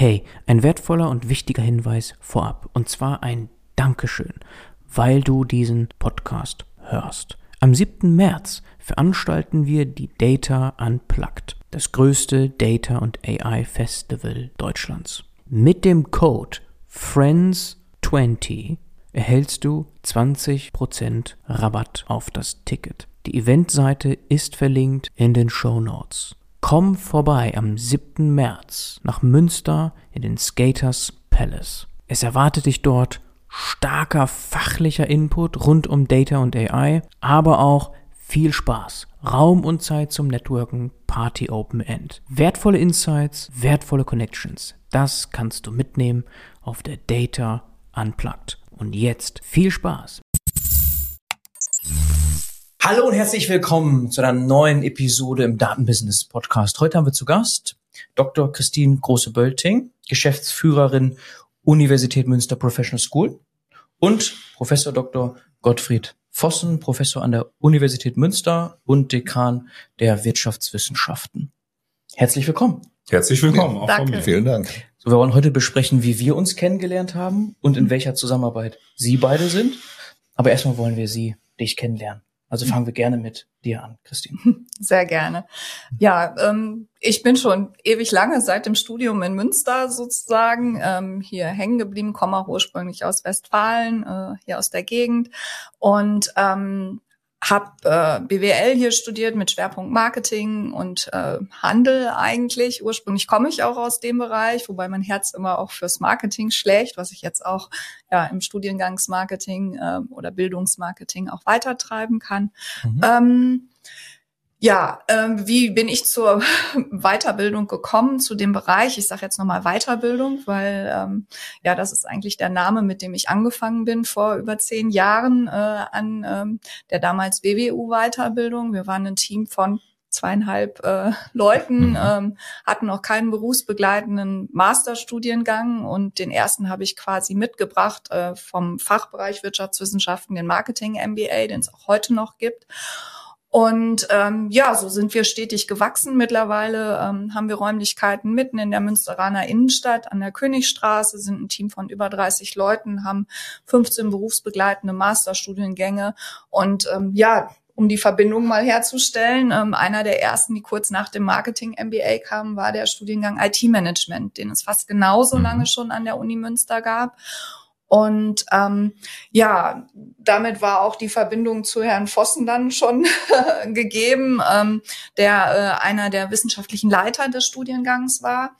Hey, ein wertvoller und wichtiger Hinweis vorab. Und zwar ein Dankeschön, weil du diesen Podcast hörst. Am 7. März veranstalten wir die Data Unplugged, das größte Data und AI Festival Deutschlands. Mit dem Code FRIENDS20 erhältst du 20% Rabatt auf das Ticket. Die Eventseite ist verlinkt in den Show Notes. Komm vorbei am 7. März nach Münster in den Skaters Palace. Es erwartet dich dort starker fachlicher Input rund um Data und AI, aber auch viel Spaß, Raum und Zeit zum Networken, Party Open End. Wertvolle Insights, wertvolle Connections. Das kannst du mitnehmen auf der Data Unplugged. Und jetzt viel Spaß. Hallo und herzlich willkommen zu einer neuen Episode im Datenbusiness Podcast. Heute haben wir zu Gast Dr. Christine Große-Bölting, Geschäftsführerin Universität Münster Professional School und Professor Dr. Gottfried Vossen, Professor an der Universität Münster und Dekan der Wirtschaftswissenschaften. Herzlich willkommen. Herzlich willkommen. Ja, auch von mir. Vielen Dank. So, wir wollen heute besprechen, wie wir uns kennengelernt haben und in welcher Zusammenarbeit Sie beide sind. Aber erstmal wollen wir Sie, dich kennenlernen. Also fangen wir gerne mit dir an, Christine. Sehr gerne. Ja, ähm, ich bin schon ewig lange seit dem Studium in Münster sozusagen ähm, hier hängen geblieben, komme auch ursprünglich aus Westfalen, äh, hier aus der Gegend und ähm, habe äh, BWL hier studiert mit Schwerpunkt Marketing und äh, Handel eigentlich. Ursprünglich komme ich auch aus dem Bereich, wobei mein Herz immer auch fürs Marketing schlägt, was ich jetzt auch ja im Studiengangsmarketing äh, oder Bildungsmarketing auch weitertreiben kann. Mhm. Ähm, ja, ähm, wie bin ich zur Weiterbildung gekommen, zu dem Bereich? Ich sage jetzt nochmal Weiterbildung, weil ähm, ja, das ist eigentlich der Name, mit dem ich angefangen bin vor über zehn Jahren äh, an ähm, der damals WWU-Weiterbildung. Wir waren ein Team von zweieinhalb äh, Leuten, mhm. ähm, hatten noch keinen berufsbegleitenden Masterstudiengang und den ersten habe ich quasi mitgebracht äh, vom Fachbereich Wirtschaftswissenschaften, den Marketing MBA, den es auch heute noch gibt. Und ähm, ja, so sind wir stetig gewachsen. Mittlerweile ähm, haben wir Räumlichkeiten mitten in der Münsteraner Innenstadt an der Königstraße, sind ein Team von über 30 Leuten, haben 15 berufsbegleitende Masterstudiengänge. Und ähm, ja, um die Verbindung mal herzustellen, ähm, einer der ersten, die kurz nach dem Marketing MBA kamen, war der Studiengang IT-Management, den es fast genauso mhm. lange schon an der Uni Münster gab. Und ähm, ja, damit war auch die Verbindung zu Herrn Vossen dann schon gegeben, ähm, der äh, einer der wissenschaftlichen Leiter des Studiengangs war.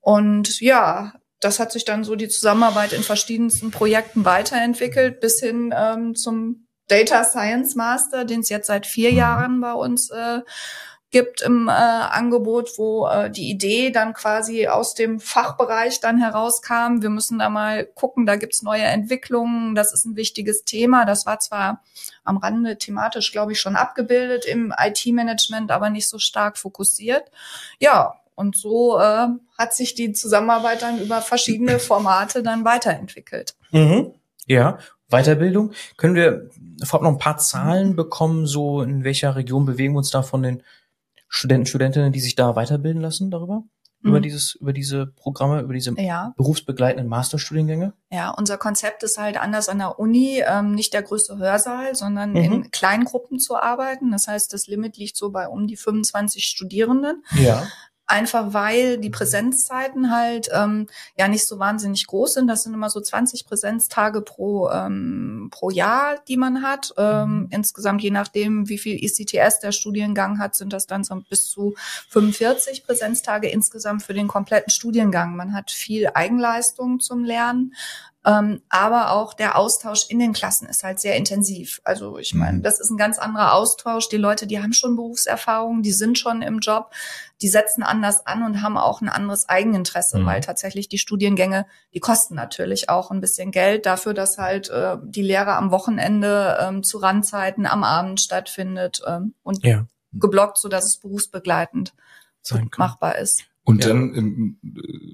Und ja, das hat sich dann so die Zusammenarbeit in verschiedensten Projekten weiterentwickelt, bis hin ähm, zum Data Science Master, den es jetzt seit vier mhm. Jahren bei uns äh, gibt im äh, Angebot, wo äh, die Idee dann quasi aus dem Fachbereich dann herauskam. Wir müssen da mal gucken, da gibt's neue Entwicklungen, das ist ein wichtiges Thema. Das war zwar am Rande thematisch, glaube ich, schon abgebildet im IT-Management, aber nicht so stark fokussiert. Ja, und so äh, hat sich die Zusammenarbeit dann über verschiedene Formate dann weiterentwickelt. Mhm. Ja, Weiterbildung. Können wir vorab noch ein paar Zahlen bekommen, so in welcher Region bewegen wir uns da von den Studenten, Studentinnen, die sich da weiterbilden lassen darüber? Mhm. Über dieses, über diese Programme, über diese ja. berufsbegleitenden Masterstudiengänge? Ja, unser Konzept ist halt anders an der Uni, ähm, nicht der größte Hörsaal, sondern mhm. in Kleingruppen zu arbeiten. Das heißt, das Limit liegt so bei um die 25 Studierenden. Ja einfach weil die Präsenzzeiten halt ähm, ja nicht so wahnsinnig groß sind. Das sind immer so 20 Präsenztage pro ähm, pro Jahr, die man hat. Ähm, mhm. Insgesamt, je nachdem, wie viel ECTS der Studiengang hat, sind das dann so bis zu 45 Präsenztage insgesamt für den kompletten Studiengang. Man hat viel Eigenleistung zum Lernen. Ähm, aber auch der Austausch in den Klassen ist halt sehr intensiv. Also ich meine, mhm. das ist ein ganz anderer Austausch. Die Leute, die haben schon Berufserfahrung, die sind schon im Job, die setzen anders an und haben auch ein anderes Eigeninteresse, mhm. weil tatsächlich die Studiengänge, die kosten natürlich auch ein bisschen Geld dafür, dass halt äh, die Lehre am Wochenende ähm, zu Randzeiten am Abend stattfindet ähm, und ja. geblockt, so dass es berufsbegleitend machbar ist. Und ja. dann, in,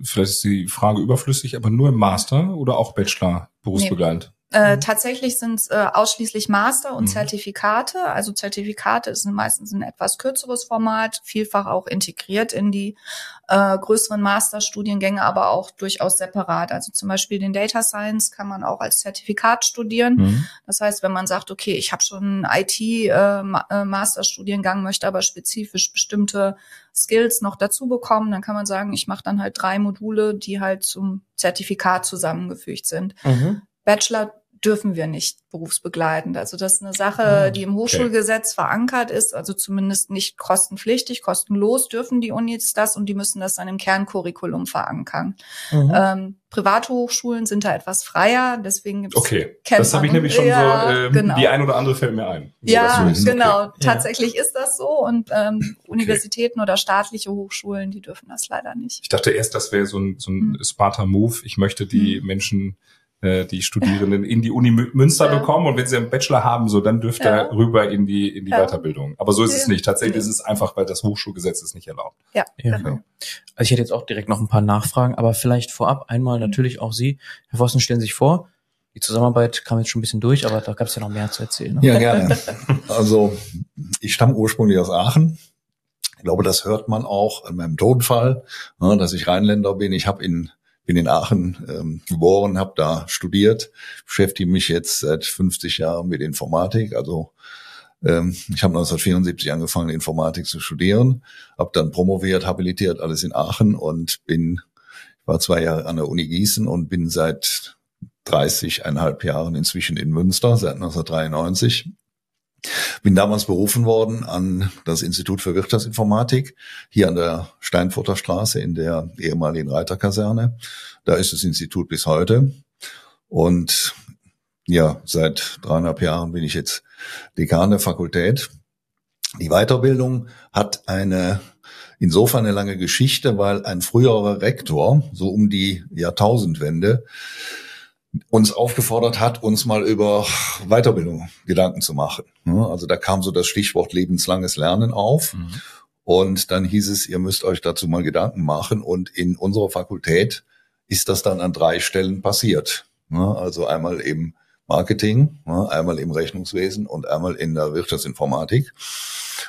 vielleicht ist die Frage überflüssig, aber nur im Master oder auch Bachelor berufsbegleitend? Äh, mhm. Tatsächlich sind es äh, ausschließlich Master und mhm. Zertifikate. Also Zertifikate sind meistens ein etwas kürzeres Format, vielfach auch integriert in die äh, größeren Masterstudiengänge, aber auch durchaus separat. Also zum Beispiel den Data Science kann man auch als Zertifikat studieren. Mhm. Das heißt, wenn man sagt, okay, ich habe schon einen IT-Masterstudiengang, äh, äh möchte aber spezifisch bestimmte Skills noch dazu bekommen, dann kann man sagen, ich mache dann halt drei Module, die halt zum Zertifikat zusammengefügt sind. Mhm. Bachelor dürfen wir nicht berufsbegleitend. Also das ist eine Sache, ah, die im Hochschulgesetz okay. verankert ist, also zumindest nicht kostenpflichtig, kostenlos dürfen die Unis das und die müssen das dann im Kerncurriculum verankern. Mhm. Ähm, Privathochschulen sind da etwas freier, deswegen gibt's Okay, das habe ich nämlich schon ja, so, ähm, genau. die ein oder andere fällt mir ein. Ja, genau, okay. tatsächlich ja. ist das so und ähm, okay. Universitäten oder staatliche Hochschulen, die dürfen das leider nicht. Ich dachte erst, das wäre so ein, so ein mhm. smarter Move. Ich möchte die mhm. Menschen äh, die Studierenden in die Uni Münster ja. bekommen und wenn sie einen Bachelor haben, so dann dürfte ja. er rüber in die in die ja. Weiterbildung. Aber so ist es nicht. Tatsächlich ist es einfach, weil das Hochschulgesetz es nicht erlaubt. Ja. ja. Genau. Also ich hätte jetzt auch direkt noch ein paar Nachfragen, aber vielleicht vorab einmal natürlich auch Sie, Herr Vossen, stellen Sie sich vor. Die Zusammenarbeit kam jetzt schon ein bisschen durch, aber da gab es ja noch mehr zu erzählen. Ne? Ja, gerne. Also ich stamme ursprünglich aus Aachen. Ich glaube, das hört man auch an meinem Tonfall, ne, dass ich Rheinländer bin. Ich habe in bin in Aachen ähm, geboren, habe da studiert, beschäftige mich jetzt seit 50 Jahren mit Informatik. Also ähm, ich habe 1974 angefangen, Informatik zu studieren, habe dann promoviert, habilitiert, alles in Aachen und bin, ich war zwei Jahre an der Uni Gießen und bin seit 30,5 Jahren inzwischen in Münster, seit 1993 bin damals berufen worden an das Institut für Wirtschaftsinformatik hier an der Steinfurter Straße in der ehemaligen Reiterkaserne. Da ist das Institut bis heute. Und ja, seit dreieinhalb Jahren bin ich jetzt Dekan der Fakultät. Die Weiterbildung hat eine insofern eine lange Geschichte, weil ein früherer Rektor, so um die Jahrtausendwende, uns aufgefordert hat, uns mal über Weiterbildung Gedanken zu machen. Also da kam so das Stichwort lebenslanges Lernen auf. Mhm. Und dann hieß es, ihr müsst euch dazu mal Gedanken machen. Und in unserer Fakultät ist das dann an drei Stellen passiert. Also einmal im Marketing, einmal im Rechnungswesen und einmal in der Wirtschaftsinformatik.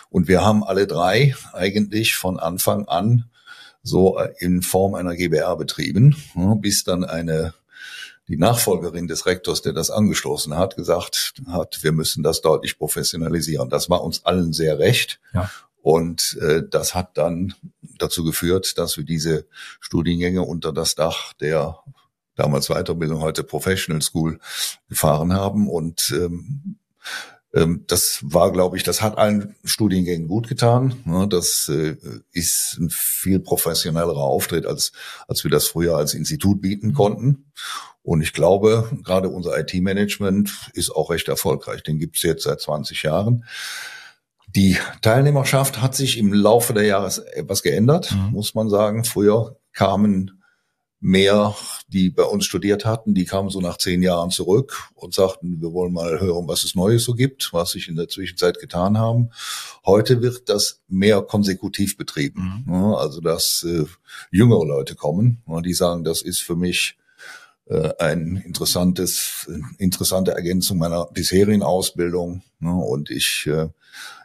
Und wir haben alle drei eigentlich von Anfang an so in Form einer GBR betrieben, bis dann eine die Nachfolgerin des Rektors, der das angestoßen hat, gesagt hat, wir müssen das deutlich professionalisieren. Das war uns allen sehr recht. Ja. Und äh, das hat dann dazu geführt, dass wir diese Studiengänge unter das Dach der damals Weiterbildung, heute Professional School gefahren haben. Und ähm, ähm, das war, glaube ich, das hat allen Studiengängen gut getan. Das äh, ist ein viel professionellerer Auftritt, als, als wir das früher als Institut bieten konnten. Und ich glaube, gerade unser IT-Management ist auch recht erfolgreich. Den gibt es jetzt seit 20 Jahren. Die Teilnehmerschaft hat sich im Laufe der Jahre etwas geändert, mhm. muss man sagen. Früher kamen mehr, die bei uns studiert hatten, die kamen so nach zehn Jahren zurück und sagten, wir wollen mal hören, was es Neues so gibt, was sich in der Zwischenzeit getan haben. Heute wird das mehr konsekutiv betrieben. Mhm. Also, dass äh, jüngere Leute kommen, die sagen, das ist für mich äh, ein interessantes, interessante Ergänzung meiner bisherigen Ausbildung. Ne, und ich, äh,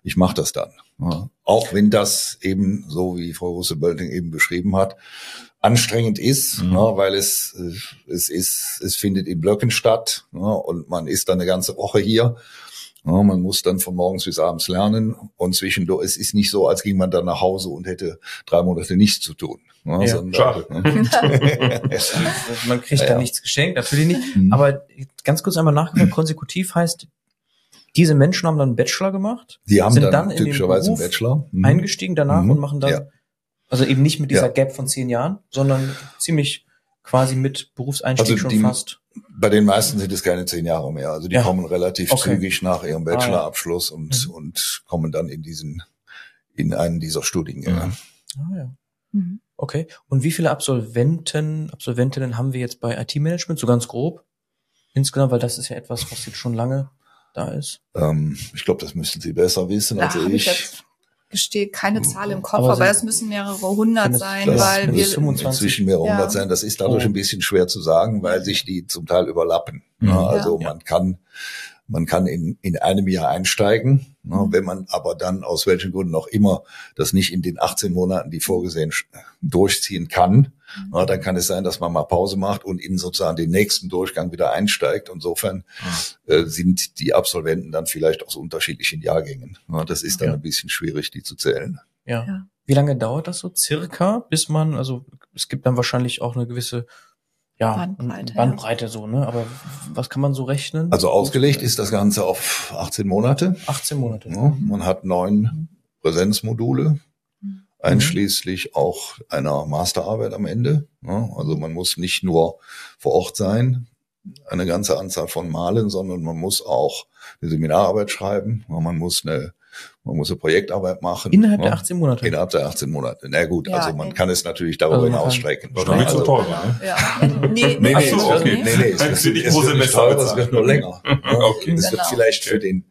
ich mache das dann. Ne. Auch wenn das eben, so wie Frau Russe-Bölting eben beschrieben hat, anstrengend ist, mhm. ne, weil es, äh, es ist, es findet in Blöcken statt ne, und man ist dann eine ganze Woche hier. Ja, man muss dann von morgens bis abends lernen und zwischendurch, es ist nicht so, als ging man dann nach Hause und hätte drei Monate nichts zu tun. Ja, ja, schade. Ne? Man kriegt ja, da nichts geschenkt, natürlich nicht. Mhm. Aber ganz kurz einmal nachgefragt, konsekutiv heißt, diese Menschen haben dann einen Bachelor gemacht, die haben sind dann, dann typischerweise einen Bachelor mhm. eingestiegen danach mhm. und machen dann, also eben nicht mit dieser Gap von zehn Jahren, sondern ziemlich quasi mit Berufseinstieg also schon fast. Bei den meisten sind es keine zehn Jahre mehr. Also die ja. kommen relativ okay. zügig nach ihrem Bachelorabschluss ah, ja. und, mhm. und kommen dann in diesen, in einen dieser Studiengänge. Mhm. Ah, ja. Mhm. Okay. Und wie viele Absolventen, Absolventinnen haben wir jetzt bei IT-Management, so ganz grob? Insgesamt, weil das ist ja etwas, was jetzt schon lange da ist. Ähm, ich glaube, das müssten Sie besser wissen als ich. ich gestehe keine Zahl im Kopf, aber, aber es müssen mehrere hundert sein, das weil wir 25, inzwischen mehrere ja. hundert sein. Das ist dadurch oh. ein bisschen schwer zu sagen, weil sich die zum Teil überlappen. Mhm. Also ja. man kann man kann in, in einem Jahr einsteigen, ne, mhm. wenn man aber dann aus welchen Gründen auch immer das nicht in den 18 Monaten, die vorgesehen, durchziehen kann, mhm. ne, dann kann es sein, dass man mal Pause macht und in sozusagen den nächsten Durchgang wieder einsteigt. Insofern mhm. äh, sind die Absolventen dann vielleicht aus unterschiedlichen Jahrgängen. Ne, das ist dann ja. ein bisschen schwierig, die zu zählen. Ja. ja. Wie lange dauert das so circa, bis man, also es gibt dann wahrscheinlich auch eine gewisse ja, Bandbreite, Bandbreite ja. so, ne? Aber was kann man so rechnen? Also ausgelegt ist das Ganze auf 18 Monate. 18 Monate. Ja, man hat neun Präsenzmodule, mhm. einschließlich auch einer Masterarbeit am Ende. Ja, also man muss nicht nur vor Ort sein, eine ganze Anzahl von Malen, sondern man muss auch eine Seminararbeit schreiben, man muss eine man muss eine Projektarbeit machen. Innerhalb ja. der 18 Monate? Innerhalb der 18 Monate. Na gut, ja, also man kann es natürlich darüber also hinaus strecken. Das nicht so teuer, ne? Ja. Nee, nee, nee, so, okay. nee, nee, es wird, es wird nicht teurer, es wird nur länger. okay. Es wird genau. vielleicht für den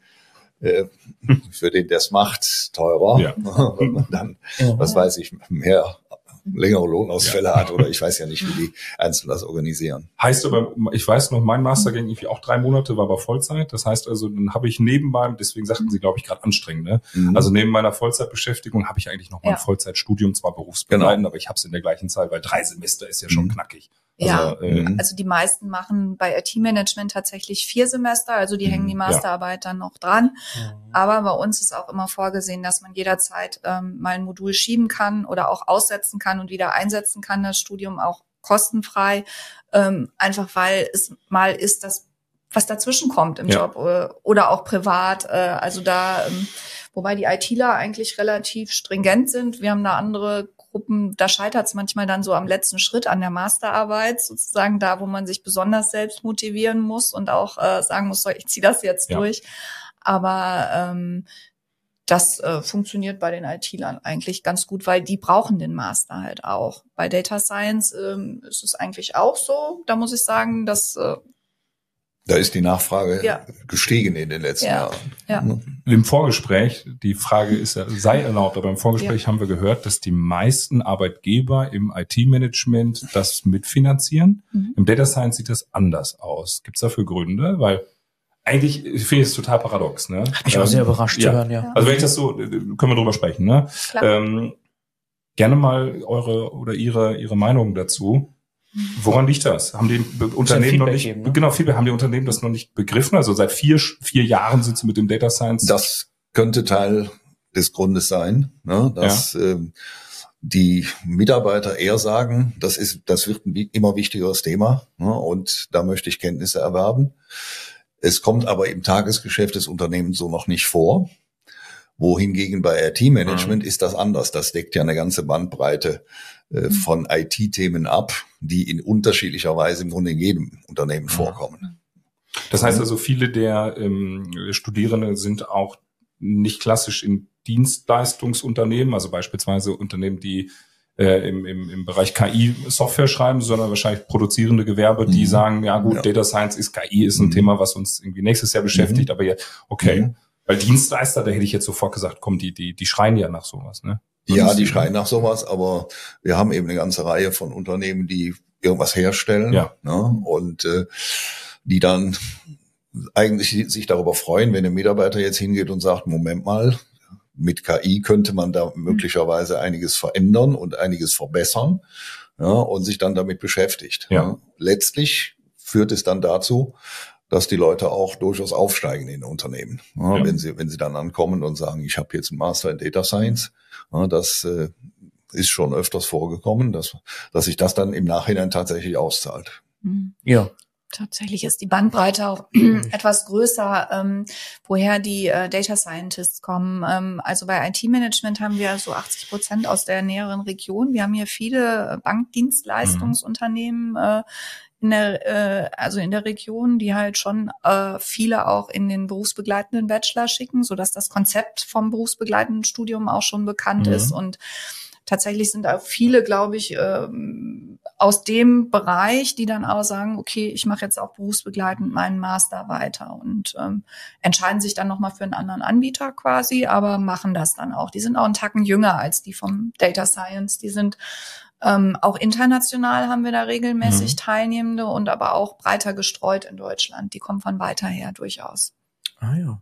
äh, für den, der es macht, teurer, ja. wenn man dann, was weiß ich, mehr längere Lohnausfälle ja. hat oder ich weiß ja nicht, wie die Einzelnen das organisieren. Heißt aber, ich weiß noch, mein Master ging irgendwie auch drei Monate, war aber Vollzeit. Das heißt also, dann habe ich neben meinem, deswegen sagten Sie, glaube ich, gerade anstrengend, ne? Mhm. Also neben meiner Vollzeitbeschäftigung habe ich eigentlich noch mal ein Vollzeitstudium, zwar berufsbegleitend, genau. aber ich habe es in der gleichen Zeit, weil drei Semester ist ja schon mhm. knackig. Ja, also, äh, also die meisten machen bei IT-Management tatsächlich vier Semester, also die hängen die mhm, Masterarbeit ja. dann noch dran. Ja. Aber bei uns ist auch immer vorgesehen, dass man jederzeit ähm, mal ein Modul schieben kann oder auch aussetzen kann und wieder einsetzen kann, das Studium auch kostenfrei, ähm, einfach weil es mal ist, dass was dazwischen kommt im ja. Job äh, oder auch privat. Äh, also da, ähm, wobei die ITler eigentlich relativ stringent sind. Wir haben da andere Gruppen, da scheitert es manchmal dann so am letzten Schritt an der Masterarbeit, sozusagen da, wo man sich besonders selbst motivieren muss und auch äh, sagen muss, so, ich ziehe das jetzt ja. durch. Aber ähm, das äh, funktioniert bei den IT-Lern eigentlich ganz gut, weil die brauchen den Master halt auch. Bei Data Science ähm, ist es eigentlich auch so. Da muss ich sagen, dass äh, da ist die Nachfrage ja. gestiegen in den letzten ja. Jahren. Ja. Im Vorgespräch, die Frage ist ja, sei erlaubt, aber im Vorgespräch haben wir gehört, dass die meisten Arbeitgeber im IT-Management das mitfinanzieren. Mhm. Im Data Science sieht das anders aus. Gibt es dafür Gründe? Weil eigentlich finde ich es total paradox. Ne? Hat mich ähm, auch sehr überrascht zu hören, ja. Also wenn ich das so, können wir drüber sprechen. Ne? Ähm, gerne mal eure oder ihre ihre Meinung dazu. Woran liegt das? Haben die Unternehmen noch nicht, geben, ne? genau, Feedback, haben die Unternehmen das noch nicht begriffen? Also seit vier, vier Jahren sind sie mit dem Data Science. Das könnte Teil des Grundes sein, ne, dass ja. ähm, die Mitarbeiter eher sagen, das ist, das wird ein immer wichtigeres Thema ne, und da möchte ich Kenntnisse erwerben. Es kommt aber im Tagesgeschäft des Unternehmens so noch nicht vor wohingegen bei IT-Management mhm. ist das anders. Das deckt ja eine ganze Bandbreite äh, mhm. von IT-Themen ab, die in unterschiedlicher Weise im Grunde in jedem Unternehmen mhm. vorkommen. Das heißt also, viele der ähm, Studierenden sind auch nicht klassisch in Dienstleistungsunternehmen, also beispielsweise Unternehmen, die äh, im, im, im Bereich KI Software schreiben, sondern wahrscheinlich produzierende Gewerbe, die mhm. sagen, ja gut, ja. Data Science ist KI, ist ein mhm. Thema, was uns irgendwie nächstes Jahr beschäftigt, mhm. aber ja, okay. Weil Dienstleister, da hätte ich jetzt sofort gesagt, komm, die, die, die schreien ja nach sowas, ne? Ja, die schreien nach sowas, aber wir haben eben eine ganze Reihe von Unternehmen, die irgendwas herstellen ja. ne? und äh, die dann eigentlich sich darüber freuen, wenn ein Mitarbeiter jetzt hingeht und sagt, Moment mal, mit KI könnte man da möglicherweise einiges verändern und einiges verbessern ja, und sich dann damit beschäftigt. Ja. ja. Letztlich führt es dann dazu, dass die Leute auch durchaus aufsteigen in Unternehmen. Ja, ja. Wenn sie wenn sie dann ankommen und sagen, ich habe jetzt einen Master in Data Science, ja, das äh, ist schon öfters vorgekommen, dass dass sich das dann im Nachhinein tatsächlich auszahlt. Mhm. Ja. Tatsächlich ist die Bandbreite auch etwas größer, ähm, woher die äh, Data Scientists kommen. Ähm, also bei IT-Management haben wir so 80 Prozent aus der näheren Region. Wir haben hier viele Bankdienstleistungsunternehmen, äh, in der, äh, also in der Region, die halt schon äh, viele auch in den berufsbegleitenden Bachelor schicken, so dass das Konzept vom berufsbegleitenden Studium auch schon bekannt mhm. ist und tatsächlich sind da viele, glaube ich, ähm, aus dem Bereich, die dann auch sagen, okay, ich mache jetzt auch berufsbegleitend meinen Master weiter und ähm, entscheiden sich dann nochmal für einen anderen Anbieter quasi, aber machen das dann auch. Die sind auch einen Tacken jünger als die vom Data Science. Die sind ähm, auch international haben wir da regelmäßig mhm. Teilnehmende und aber auch breiter gestreut in Deutschland. Die kommen von weiter her durchaus. Ah ja.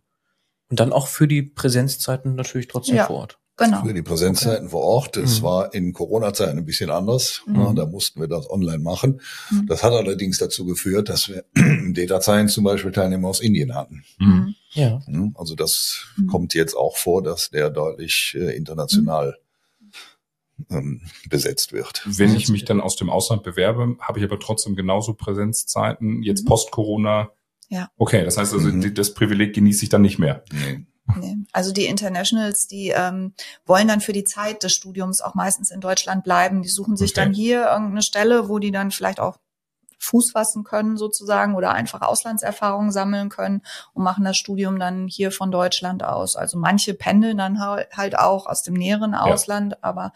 Und dann auch für die Präsenzzeiten natürlich trotzdem ja. vor Ort. Genau. Für die Präsenzzeiten okay. vor Ort. Es mhm. war in Corona-Zeiten ein bisschen anders. Mhm. Ja, da mussten wir das online machen. Mhm. Das hat allerdings dazu geführt, dass wir Data Science zum Beispiel Teilnehmer aus Indien hatten. Mhm. Ja. Also das mhm. kommt jetzt auch vor, dass der deutlich äh, international ähm, besetzt wird. Wenn ich mich dann aus dem Ausland bewerbe, habe ich aber trotzdem genauso Präsenzzeiten, jetzt mhm. post-Corona. Ja. Okay, das heißt also, mhm. das Privileg genieße ich dann nicht mehr. Nee. Nee. Also die Internationals, die ähm, wollen dann für die Zeit des Studiums auch meistens in Deutschland bleiben. Die suchen sich okay. dann hier irgendeine Stelle, wo die dann vielleicht auch Fuß fassen können sozusagen oder einfach Auslandserfahrungen sammeln können und machen das Studium dann hier von Deutschland aus. Also manche pendeln dann halt auch aus dem näheren Ausland, ja. aber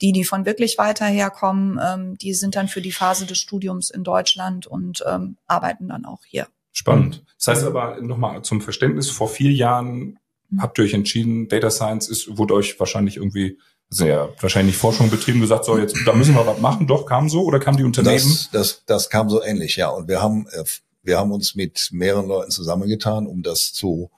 die, die von wirklich weiter herkommen, ähm, die sind dann für die Phase des Studiums in Deutschland und ähm, arbeiten dann auch hier. Spannend. Das heißt aber nochmal zum Verständnis, vor vier Jahren mhm. habt ihr euch entschieden, Data Science ist, wurde euch wahrscheinlich irgendwie sehr wahrscheinlich Forschung betrieben, gesagt, so jetzt, da müssen wir was machen. Doch, kam so oder kam die Unternehmen? Das, das, das kam so ähnlich, ja. Und wir haben, äh, wir haben uns mit mehreren Leuten zusammengetan, um das zu,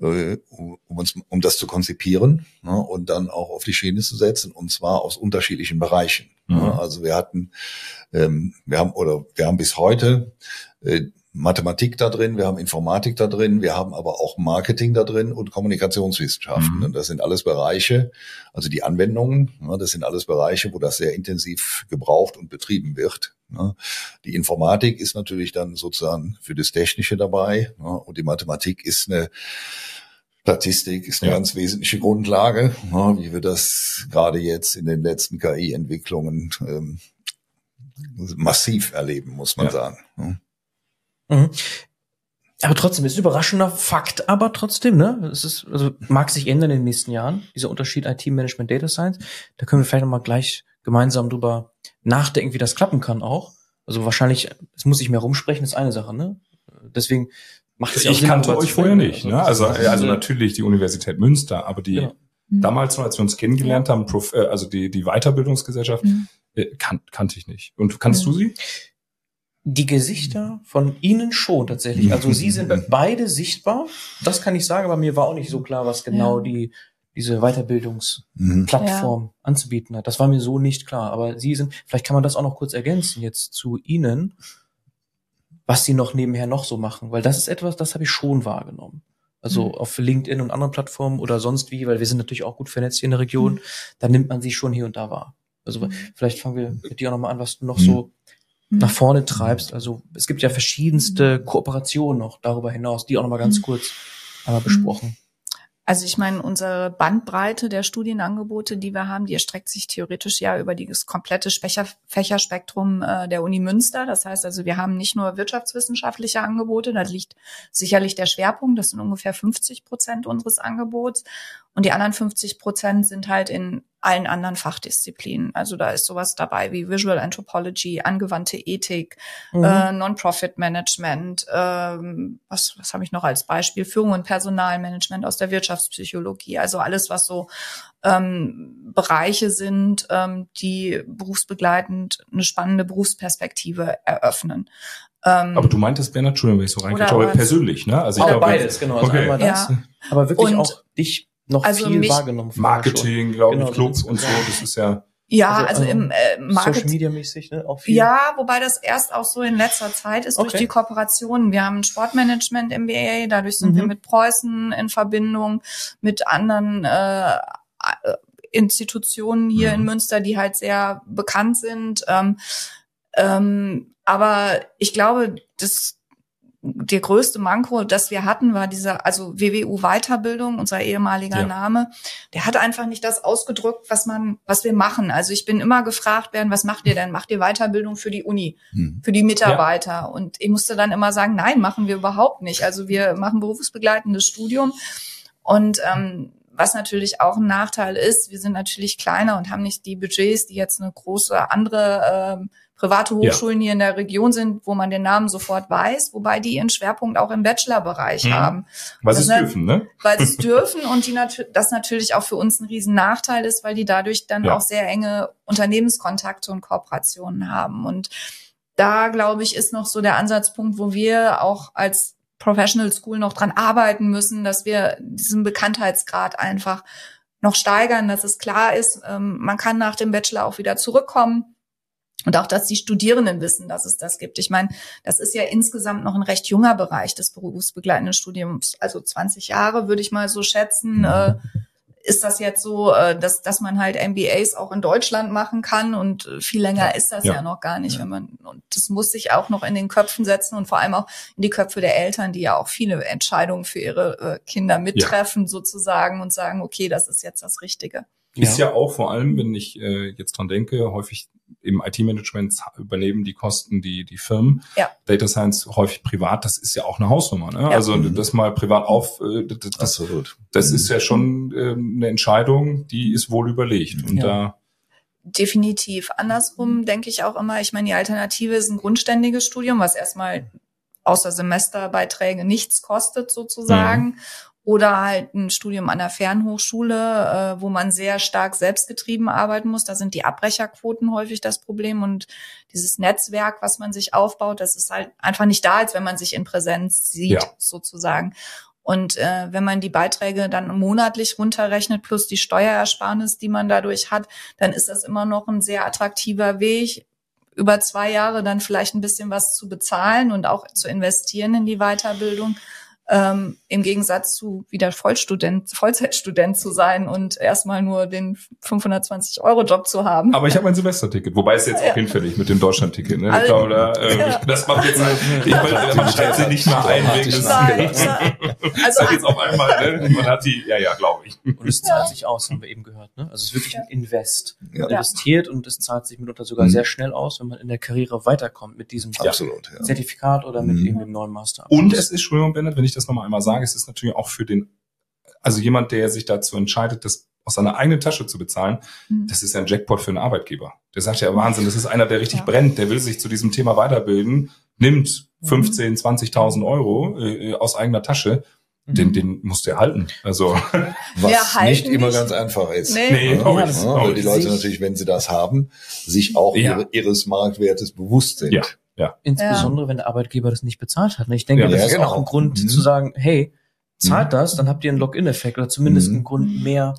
äh, um uns, um das zu konzipieren ne, und dann auch auf die Schiene zu setzen, und zwar aus unterschiedlichen Bereichen. Ne. Mhm. Also wir hatten, ähm, wir haben oder wir haben bis heute äh, Mathematik da drin, wir haben Informatik da drin, wir haben aber auch Marketing da drin und Kommunikationswissenschaften. Mhm. Und das sind alles Bereiche, also die Anwendungen, das sind alles Bereiche, wo das sehr intensiv gebraucht und betrieben wird. Die Informatik ist natürlich dann sozusagen für das Technische dabei und die Mathematik ist eine Statistik ist eine ja. ganz wesentliche Grundlage, wie wir das gerade jetzt in den letzten KI-Entwicklungen ähm, massiv erleben, muss man ja. sagen. Mhm. Aber trotzdem ist ein überraschender Fakt, aber trotzdem, ne? Es ist, also mag sich ändern in den nächsten Jahren, dieser Unterschied IT-Management, Data Science. Da können wir vielleicht nochmal gleich gemeinsam drüber nachdenken, wie das klappen kann auch. Also wahrscheinlich, es muss sich mehr rumsprechen, ist eine Sache, ne? Deswegen macht es ja auch Ich Sinn, kannte euch vorher nicht, ne? Also, also natürlich die Universität Münster, aber die genau. damals noch, als wir uns kennengelernt haben, äh, also die, die Weiterbildungsgesellschaft, mhm. Äh, kan kannte ich nicht. Und kannst mhm. du sie? Die Gesichter von Ihnen schon tatsächlich. Also Sie sind beide sichtbar. Das kann ich sagen, aber mir war auch nicht so klar, was genau ja. die diese Weiterbildungsplattform ja. anzubieten hat. Das war mir so nicht klar. Aber Sie sind, vielleicht kann man das auch noch kurz ergänzen jetzt zu Ihnen, was Sie noch nebenher noch so machen, weil das ist etwas, das habe ich schon wahrgenommen. Also mhm. auf LinkedIn und anderen Plattformen oder sonst wie, weil wir sind natürlich auch gut vernetzt hier in der Region, mhm. da nimmt man sie schon hier und da wahr. Also mhm. vielleicht fangen wir mit dir auch nochmal an, was du noch mhm. so nach mhm. vorne treibst. Also es gibt ja verschiedenste Kooperationen noch darüber hinaus, die auch nochmal ganz mhm. kurz einmal mhm. besprochen. Also ich meine, unsere Bandbreite der Studienangebote, die wir haben, die erstreckt sich theoretisch ja über das komplette Fächer, Fächerspektrum äh, der Uni Münster. Das heißt also, wir haben nicht nur wirtschaftswissenschaftliche Angebote, da liegt sicherlich der Schwerpunkt, das sind ungefähr 50 Prozent unseres Angebots. Und die anderen 50 Prozent sind halt in allen anderen Fachdisziplinen. Also da ist sowas dabei wie Visual Anthropology, angewandte Ethik, mhm. äh, Non-Profit Management, ähm, was, was habe ich noch als Beispiel? Führung und Personalmanagement aus der Wirtschaftspsychologie. Also alles, was so ähm, Bereiche sind, ähm, die berufsbegleitend eine spannende Berufsperspektive eröffnen. Ähm, aber du meintest, Bernhard, Entschuldigung, wenn ich so reingehe, persönlich, ne? Also ich glaube, beides, genau. Also okay. einmal das, ja. aber wirklich und auch dich noch also viel mich, wahrgenommen. Marketing, glaube genau, ich, Club und so, das ist ja. Ja, also, also im äh, Marketing. Social Media mäßig, ne? Auch viel. Ja, wobei das erst auch so in letzter Zeit ist okay. durch die Kooperationen. Wir haben ein Sportmanagement MBA, dadurch sind mhm. wir mit Preußen in Verbindung, mit anderen äh, Institutionen hier mhm. in Münster, die halt sehr bekannt sind. Ähm, ähm, aber ich glaube, das der größte Manko, das wir hatten, war dieser, also WWU Weiterbildung, unser ehemaliger ja. Name. Der hat einfach nicht das ausgedrückt, was man, was wir machen. Also ich bin immer gefragt werden, was macht ihr denn? Macht ihr Weiterbildung für die Uni, hm. für die Mitarbeiter? Ja. Und ich musste dann immer sagen, nein, machen wir überhaupt nicht. Also wir machen berufsbegleitendes Studium und ähm, was natürlich auch ein Nachteil ist, wir sind natürlich kleiner und haben nicht die Budgets, die jetzt eine große andere ähm, private Hochschulen ja. hier in der Region sind, wo man den Namen sofort weiß, wobei die ihren Schwerpunkt auch im Bachelorbereich mhm. haben. Weil sie es dürfen, ne? Weil sie es dürfen und die nat das natürlich auch für uns ein riesen Nachteil ist, weil die dadurch dann ja. auch sehr enge Unternehmenskontakte und Kooperationen haben. Und da, glaube ich, ist noch so der Ansatzpunkt, wo wir auch als Professional School noch dran arbeiten müssen, dass wir diesen Bekanntheitsgrad einfach noch steigern, dass es klar ist, ähm, man kann nach dem Bachelor auch wieder zurückkommen und auch, dass die Studierenden wissen, dass es das gibt. Ich meine, das ist ja insgesamt noch ein recht junger Bereich des berufsbegleitenden Studiums. Also 20 Jahre würde ich mal so schätzen. Mhm. Äh, ist das jetzt so, äh, dass, dass man halt MBAs auch in Deutschland machen kann und äh, viel länger ja. ist das ja. ja. noch gar nicht, ja. wenn man, und das muss sich auch noch in den Köpfen setzen und vor allem auch in die Köpfe der Eltern, die ja auch viele Entscheidungen für ihre äh, Kinder mittreffen sozusagen und sagen, okay, das ist jetzt das Richtige. Ist ja, auch vor allem, wenn ich äh, jetzt dran denke, häufig im IT-Management übernehmen die Kosten die, die Firmen. Ja. Data Science häufig privat, das ist ja auch eine Hausnummer. Ne? Ja. Also das mal privat auf, äh, das, Absolut. das ist ja schon äh, eine Entscheidung, die ist wohl überlegt. Und ja. da Definitiv. Andersrum denke ich auch immer, ich meine, die Alternative ist ein grundständiges Studium, was erstmal außer Semesterbeiträge nichts kostet sozusagen. Mhm oder halt ein Studium an der Fernhochschule, äh, wo man sehr stark selbstgetrieben arbeiten muss. Da sind die Abbrecherquoten häufig das Problem und dieses Netzwerk, was man sich aufbaut, das ist halt einfach nicht da, als wenn man sich in Präsenz sieht, ja. sozusagen. Und äh, wenn man die Beiträge dann monatlich runterrechnet plus die Steuerersparnis, die man dadurch hat, dann ist das immer noch ein sehr attraktiver Weg, über zwei Jahre dann vielleicht ein bisschen was zu bezahlen und auch zu investieren in die Weiterbildung ähm, im Gegensatz zu wieder Vollstudent, Vollzeitstudent zu sein und erstmal nur den 520 Euro Job zu haben. Aber ich habe mein Semesterticket, wobei es jetzt ja. auch hinfällig mit dem Deutschlandticket. Ne? Also, ich glaube, da, äh, ja. das macht jetzt ich meine, man stellt sie nicht mehr ein wegen des Nein, Also jetzt auf einmal, ne? man hat die, ja, ja, glaube ich. Und es zahlt sich aus, haben wir eben gehört. Ne? Also es ist wirklich ein Invest. Man investiert und es zahlt sich mitunter sogar mhm. sehr schnell aus, wenn man in der Karriere weiterkommt mit diesem Absolut, Zertifikat oder mit mhm. eben dem neuen Master. Und es ist, Entschuldigung, Bennett, wenn ich das nochmal einmal sage, es ist natürlich auch für den, also jemand, der sich dazu entscheidet, das aus seiner eigenen Tasche zu bezahlen, mhm. das ist ja ein Jackpot für einen Arbeitgeber. Der sagt ja, Wahnsinn, das ist einer, der richtig ja. brennt, der will sich zu diesem Thema weiterbilden, nimmt 15, mhm. 20.000 Euro äh, aus eigener Tasche den, mhm. den musst du erhalten. Also was ja, nicht immer nicht. ganz einfach ist. Nee, nee ja, ja, weil die Leute natürlich, wenn sie das haben, sich auch ihre, ihres Marktwertes bewusst sind. Ja. Ja. Insbesondere, ja. wenn der Arbeitgeber das nicht bezahlt hat. Und ich denke, ja, das ja, ist genau. auch ein Grund mhm. zu sagen, hey, zahlt mhm. das, dann habt ihr einen Login-Effekt oder zumindest mhm. einen Grund mehr.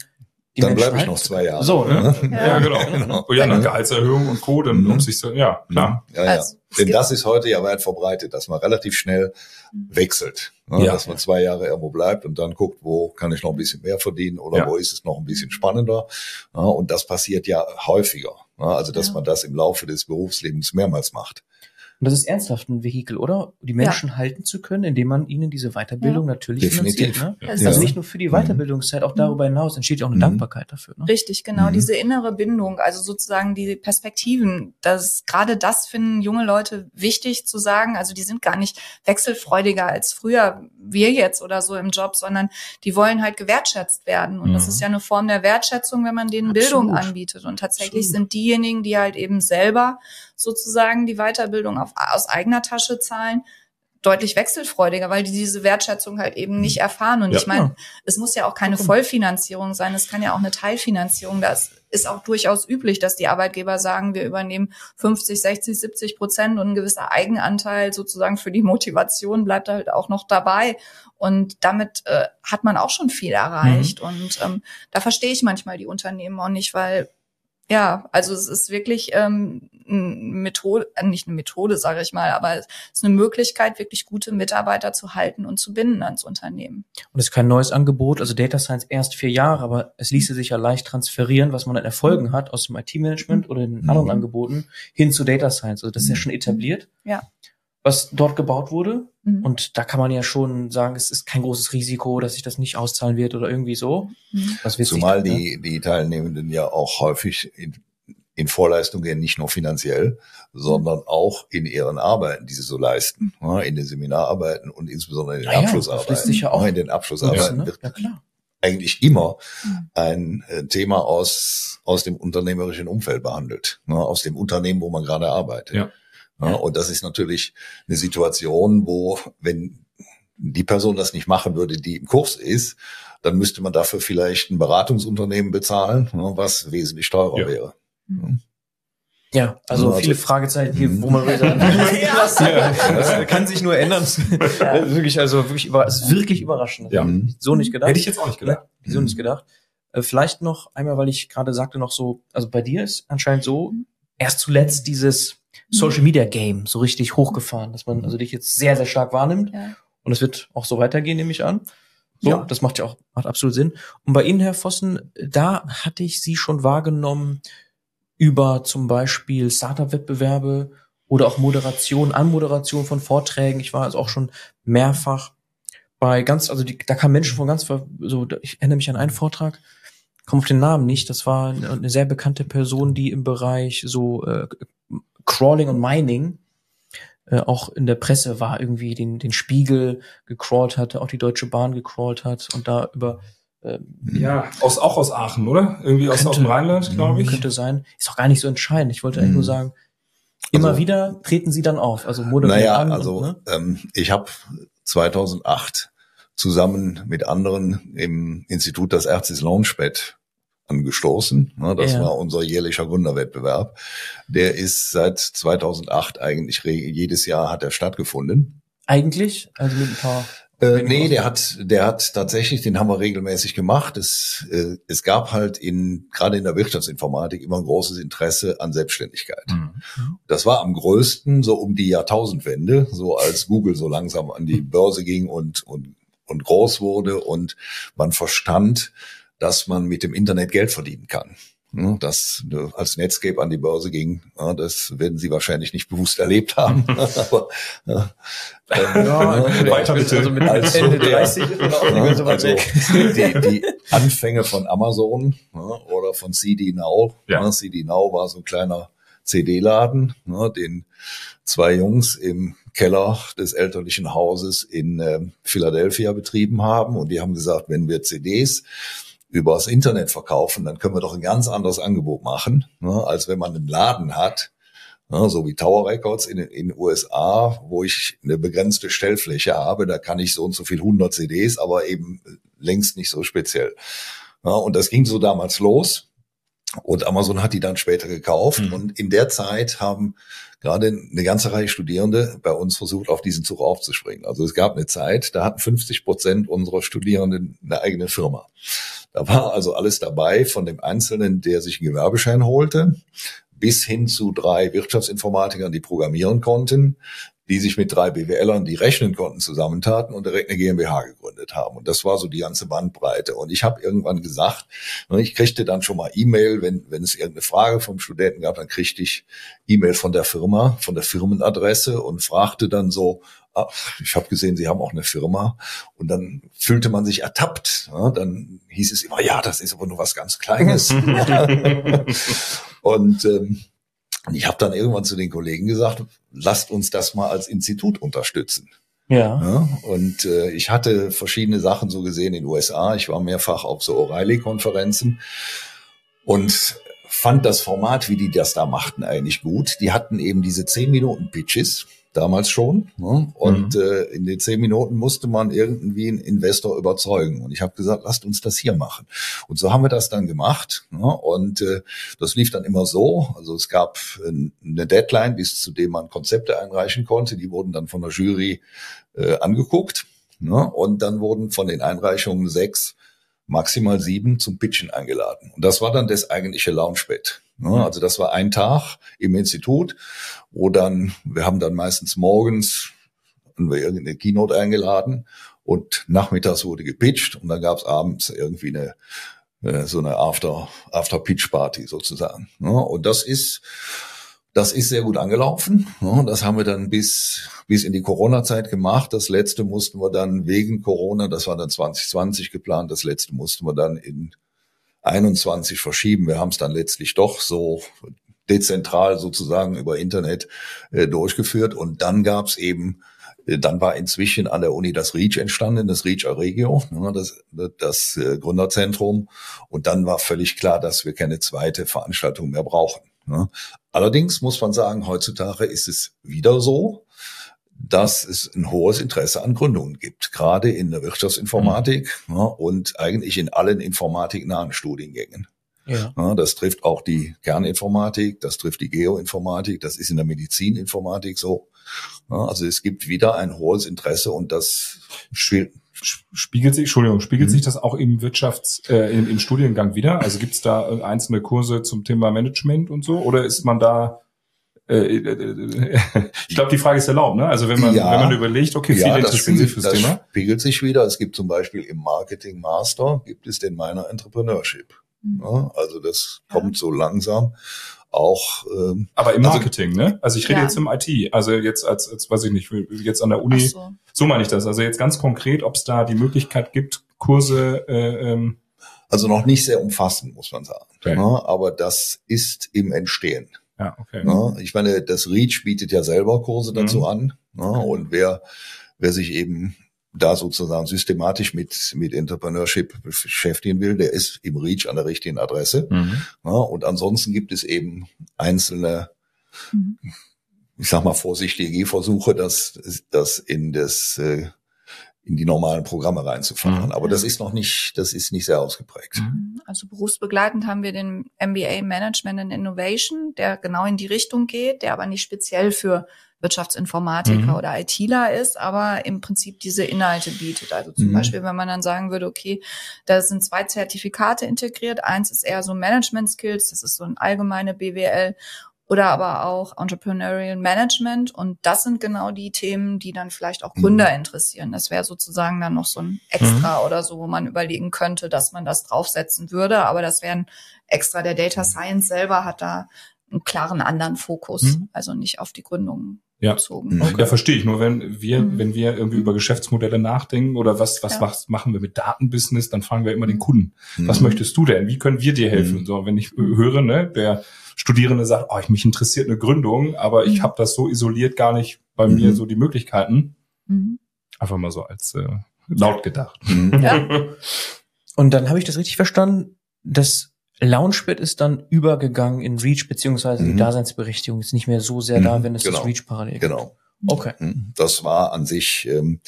Die dann bleibe ich noch zwei Jahre. So, ne? Ja, ja genau. genau. Ja, nach Gehaltserhöhung und Co., dann mhm. um sich so, ja, klar. Ja, ja. Also, Denn das ist heute ja weit verbreitet, dass man relativ schnell mhm. wechselt. Ne? Ja. Dass man zwei Jahre irgendwo bleibt und dann guckt, wo kann ich noch ein bisschen mehr verdienen oder ja. wo ist es noch ein bisschen spannender. Ja, und das passiert ja häufiger. Ne? Also, dass man das im Laufe des Berufslebens mehrmals macht. Und das ist ernsthaft ein Vehikel, oder? Die Menschen ja. halten zu können, indem man ihnen diese Weiterbildung ja. natürlich Definitiv. finanziert. Ne? Ja. Also nicht nur für die mhm. Weiterbildungszeit, auch darüber hinaus entsteht ja auch eine mhm. Dankbarkeit dafür. Ne? Richtig, genau. Mhm. Diese innere Bindung, also sozusagen die Perspektiven, das gerade das finden junge Leute wichtig zu sagen. Also die sind gar nicht wechselfreudiger als früher wir jetzt oder so im Job, sondern die wollen halt gewertschätzt werden. Und mhm. das ist ja eine Form der Wertschätzung, wenn man denen Absolut. Bildung anbietet. Und tatsächlich Absolut. sind diejenigen, die halt eben selber sozusagen die Weiterbildung auf, aus eigener Tasche zahlen, deutlich wechselfreudiger, weil die diese Wertschätzung halt eben nicht erfahren. Und ja, ich meine, ja. es muss ja auch keine Vollfinanzierung sein, es kann ja auch eine Teilfinanzierung. Das ist auch durchaus üblich, dass die Arbeitgeber sagen, wir übernehmen 50, 60, 70 Prozent und ein gewisser Eigenanteil sozusagen für die Motivation bleibt halt auch noch dabei. Und damit äh, hat man auch schon viel erreicht. Mhm. Und ähm, da verstehe ich manchmal die Unternehmen auch nicht, weil ja, also es ist wirklich ähm, eine Methode, äh, nicht eine Methode, sage ich mal, aber es ist eine Möglichkeit, wirklich gute Mitarbeiter zu halten und zu binden ans Unternehmen. Und es ist kein neues Angebot, also Data Science erst vier Jahre, aber es ließe sich ja leicht transferieren, was man an Erfolgen hat aus dem IT-Management oder den anderen mhm. Angeboten hin zu Data Science. Also das ist ja schon etabliert. Ja was dort gebaut wurde. Mhm. Und da kann man ja schon sagen, es ist kein großes Risiko, dass sich das nicht auszahlen wird oder irgendwie so. Mhm. Zumal dann, die, ne? die Teilnehmenden ja auch häufig in, in Vorleistung gehen, nicht nur finanziell, sondern auch in ihren Arbeiten, die sie so leisten, mhm. in den Seminararbeiten und insbesondere in den ah, Abschlussarbeiten. Ja, sicher auch in den Abschlussarbeiten ne? ja, klar. eigentlich immer mhm. ein äh, Thema aus, aus dem unternehmerischen Umfeld behandelt, ne, aus dem Unternehmen, wo man gerade arbeitet. Ja. Ja, und das ist natürlich eine Situation, wo, wenn die Person das nicht machen würde, die im Kurs ist, dann müsste man dafür vielleicht ein Beratungsunternehmen bezahlen, ne, was wesentlich teurer ja. wäre. Mhm. Ja, also, also viele Fragezeichen hier, wo man sagen, ja. das kann sich nur ändern. Ja. wirklich, also wirklich, über, ist wirklich überraschend. Ja. So nicht gedacht. Hätte ich jetzt auch nicht gedacht. So nicht gedacht. Äh, vielleicht noch einmal, weil ich gerade sagte noch so, also bei dir ist anscheinend so, erst zuletzt dieses Social Media Game so richtig hochgefahren, dass man also dich jetzt sehr, sehr stark wahrnimmt. Ja. Und es wird auch so weitergehen, nehme ich an. So, ja. das macht ja auch, macht absolut Sinn. Und bei Ihnen, Herr Vossen, da hatte ich Sie schon wahrgenommen über zum Beispiel Startup-Wettbewerbe oder auch Moderation, Anmoderation von Vorträgen. Ich war also auch schon mehrfach bei ganz, also die, da kamen Menschen von ganz, so, ich erinnere mich an einen Vortrag, komme auf den Namen nicht, das war eine sehr bekannte Person, die im Bereich so äh, Crawling und Mining äh, auch in der Presse war, irgendwie den, den Spiegel gecrawlt hatte, auch die Deutsche Bahn gecrawlt hat und da über ähm, ja, aus, auch aus Aachen, oder? Irgendwie aus, aus dem Rheinland, glaube ich. Könnte sein. Ist auch gar nicht so entscheidend. Ich wollte eigentlich nur mhm. sagen, immer also, wieder treten Sie dann auf, also moderieren Naja, an, also ne? ähm, ich habe 2008 zusammen mit anderen im Institut das Erzis Launchpad angestoßen. Das ja. war unser jährlicher Gründerwettbewerb. Der ist seit 2008 eigentlich jedes Jahr hat er stattgefunden. Eigentlich? Also mit ein paar äh, nee, der hat, der hat tatsächlich, den haben wir regelmäßig gemacht. Es, äh, es gab halt in, gerade in der Wirtschaftsinformatik immer ein großes Interesse an Selbstständigkeit. Mhm. Das war am größten so um die Jahrtausendwende, so als Google so langsam an die Börse ging und, und, und groß wurde und man verstand, dass man mit dem Internet Geld verdienen kann. Ne, dass als Netscape an die Börse ging, das werden Sie wahrscheinlich nicht bewusst erlebt haben. Aber, ja, ja, weiter bitte. Also mit als Ende 30 so also die, die Anfänge von Amazon oder von CD Now. Ja. CD Now war so ein kleiner CD-Laden, den zwei Jungs im Keller des elterlichen Hauses in äh, Philadelphia betrieben haben. Und die haben gesagt, wenn wir CDs übers Internet verkaufen, dann können wir doch ein ganz anderes Angebot machen, ne, als wenn man einen Laden hat, ne, so wie Tower Records in den USA, wo ich eine begrenzte Stellfläche habe, da kann ich so und so viel 100 CDs, aber eben längst nicht so speziell. Ja, und das ging so damals los. Und Amazon hat die dann später gekauft. Mhm. Und in der Zeit haben gerade eine ganze Reihe Studierende bei uns versucht, auf diesen Zug aufzuspringen. Also es gab eine Zeit, da hatten 50 Prozent unserer Studierenden eine eigene Firma. Da war also alles dabei, von dem Einzelnen, der sich einen Gewerbeschein holte, bis hin zu drei Wirtschaftsinformatikern, die programmieren konnten, die sich mit drei BWLern, die rechnen konnten, zusammentaten und direkt eine GmbH gegründet haben. Und das war so die ganze Bandbreite. Und ich habe irgendwann gesagt, ne, ich kriegte dann schon mal E-Mail, wenn, wenn es irgendeine Frage vom Studenten gab, dann kriegte ich E-Mail von der Firma, von der Firmenadresse und fragte dann so, ach, ich habe gesehen, Sie haben auch eine Firma. Und dann fühlte man sich ertappt. Ja, dann hieß es immer, ja, das ist aber nur was ganz Kleines. und ähm, und ich habe dann irgendwann zu den Kollegen gesagt, lasst uns das mal als Institut unterstützen. Ja. ja und äh, ich hatte verschiedene Sachen so gesehen in den USA. Ich war mehrfach auf so O'Reilly-Konferenzen und fand das Format, wie die das da machten, eigentlich gut. Die hatten eben diese 10 Minuten Pitches damals schon. Ne? Und mhm. äh, in den zehn Minuten musste man irgendwie einen Investor überzeugen. Und ich habe gesagt, lasst uns das hier machen. Und so haben wir das dann gemacht. Ne? Und äh, das lief dann immer so. Also es gab äh, eine Deadline, bis zu dem man Konzepte einreichen konnte. Die wurden dann von der Jury äh, angeguckt. Ne? Und dann wurden von den Einreichungen sechs maximal sieben zum Pitchen eingeladen. Und das war dann das eigentliche Launchpad. Ne? Also das war ein Tag im Institut, wo dann, wir haben dann meistens morgens haben wir irgendeine Keynote eingeladen und nachmittags wurde gepitcht und dann gab es abends irgendwie eine äh, so eine After After Pitch Party sozusagen. Ne? Und das ist das ist sehr gut angelaufen. Ne? Das haben wir dann bis bis in die Corona-Zeit gemacht. Das letzte mussten wir dann wegen Corona, das war dann 2020 geplant, das letzte mussten wir dann in 21 verschieben. Wir haben es dann letztlich doch so dezentral sozusagen über Internet äh, durchgeführt. Und dann gab's eben äh, dann war inzwischen an der Uni das REACH entstanden, das REACH Aregio, ne, das, das äh, Gründerzentrum. Und dann war völlig klar, dass wir keine zweite Veranstaltung mehr brauchen. Ne. Allerdings muss man sagen, heutzutage ist es wieder so, dass es ein hohes Interesse an Gründungen gibt, gerade in der Wirtschaftsinformatik mhm. ja, und eigentlich in allen informatiknahen Studiengängen. Ja. ja. Das trifft auch die Kerninformatik, das trifft die Geoinformatik, das ist in der Medizininformatik so. Also es gibt wieder ein hohes Interesse und das spiegelt sich, Entschuldigung, spiegelt mhm. sich das auch im Wirtschafts, äh, im, im Studiengang wieder? Also gibt es da einzelne Kurse zum Thema Management und so? Oder ist man da äh, äh, äh ich glaube, die Frage ist erlaubt, ne? Also wenn man, ja, wenn man überlegt, okay, viele ja, interessieren sich fürs das Thema. spiegelt sich wieder. Es gibt zum Beispiel im Marketing Master, gibt es den Minor Entrepreneurship. Mhm. Ja, also das kommt so langsam auch. Ähm, Aber im also Marketing, also, ne? Also ich rede ja. jetzt im IT. Also jetzt als, als weiß ich nicht, jetzt an der Uni. So. so meine ich das. Also jetzt ganz konkret, ob es da die Möglichkeit gibt, Kurse. Äh, ähm, also noch nicht sehr umfassend, muss man sagen. Okay. Ne? Aber das ist im Entstehen. Ja, okay. Ne? Ich meine, das REACH bietet ja selber Kurse dazu mhm. an. Ne? Und wer, wer sich eben da sozusagen systematisch mit, mit Entrepreneurship beschäftigen will, der ist im Reach an der richtigen Adresse. Mhm. Ja, und ansonsten gibt es eben einzelne, mhm. ich sag mal vorsichtige Gehversuche, das, das in das, äh, in die normalen Programme reinzufahren. Mhm. Aber das ist noch nicht, das ist nicht sehr ausgeprägt. Mhm. Also berufsbegleitend haben wir den MBA Management and Innovation, der genau in die Richtung geht, der aber nicht speziell für Wirtschaftsinformatiker mhm. oder ITler ist, aber im Prinzip diese Inhalte bietet. Also zum mhm. Beispiel, wenn man dann sagen würde, okay, da sind zwei Zertifikate integriert. Eins ist eher so Management Skills, das ist so ein allgemeine BWL oder aber auch Entrepreneurial Management. Und das sind genau die Themen, die dann vielleicht auch Gründer mhm. interessieren. Das wäre sozusagen dann noch so ein Extra mhm. oder so, wo man überlegen könnte, dass man das draufsetzen würde. Aber das wäre ein Extra. Der Data Science selber hat da einen klaren anderen Fokus, mhm. also nicht auf die Gründung ja. bezogen. Okay. Ja, verstehe ich. Nur wenn wir, mhm. wenn wir irgendwie über Geschäftsmodelle nachdenken oder was, was ja. machen wir mit Datenbusiness, dann fragen wir immer den Kunden. Mhm. Was möchtest du denn? Wie können wir dir helfen? Mhm. So, wenn ich höre, ne, der Studierende sagt, oh, mich interessiert eine Gründung, aber ich mhm. habe das so isoliert gar nicht bei mir mhm. so die Möglichkeiten. Mhm. Einfach mal so als äh, laut gedacht. Ja. Und dann habe ich das richtig verstanden, dass Launchpad ist dann übergegangen in Reach, beziehungsweise mhm. die Daseinsberechtigung ist nicht mehr so sehr mhm. da, wenn es genau. das Reach parallel gibt. Genau. Okay. Mhm. Das war an sich, ähm,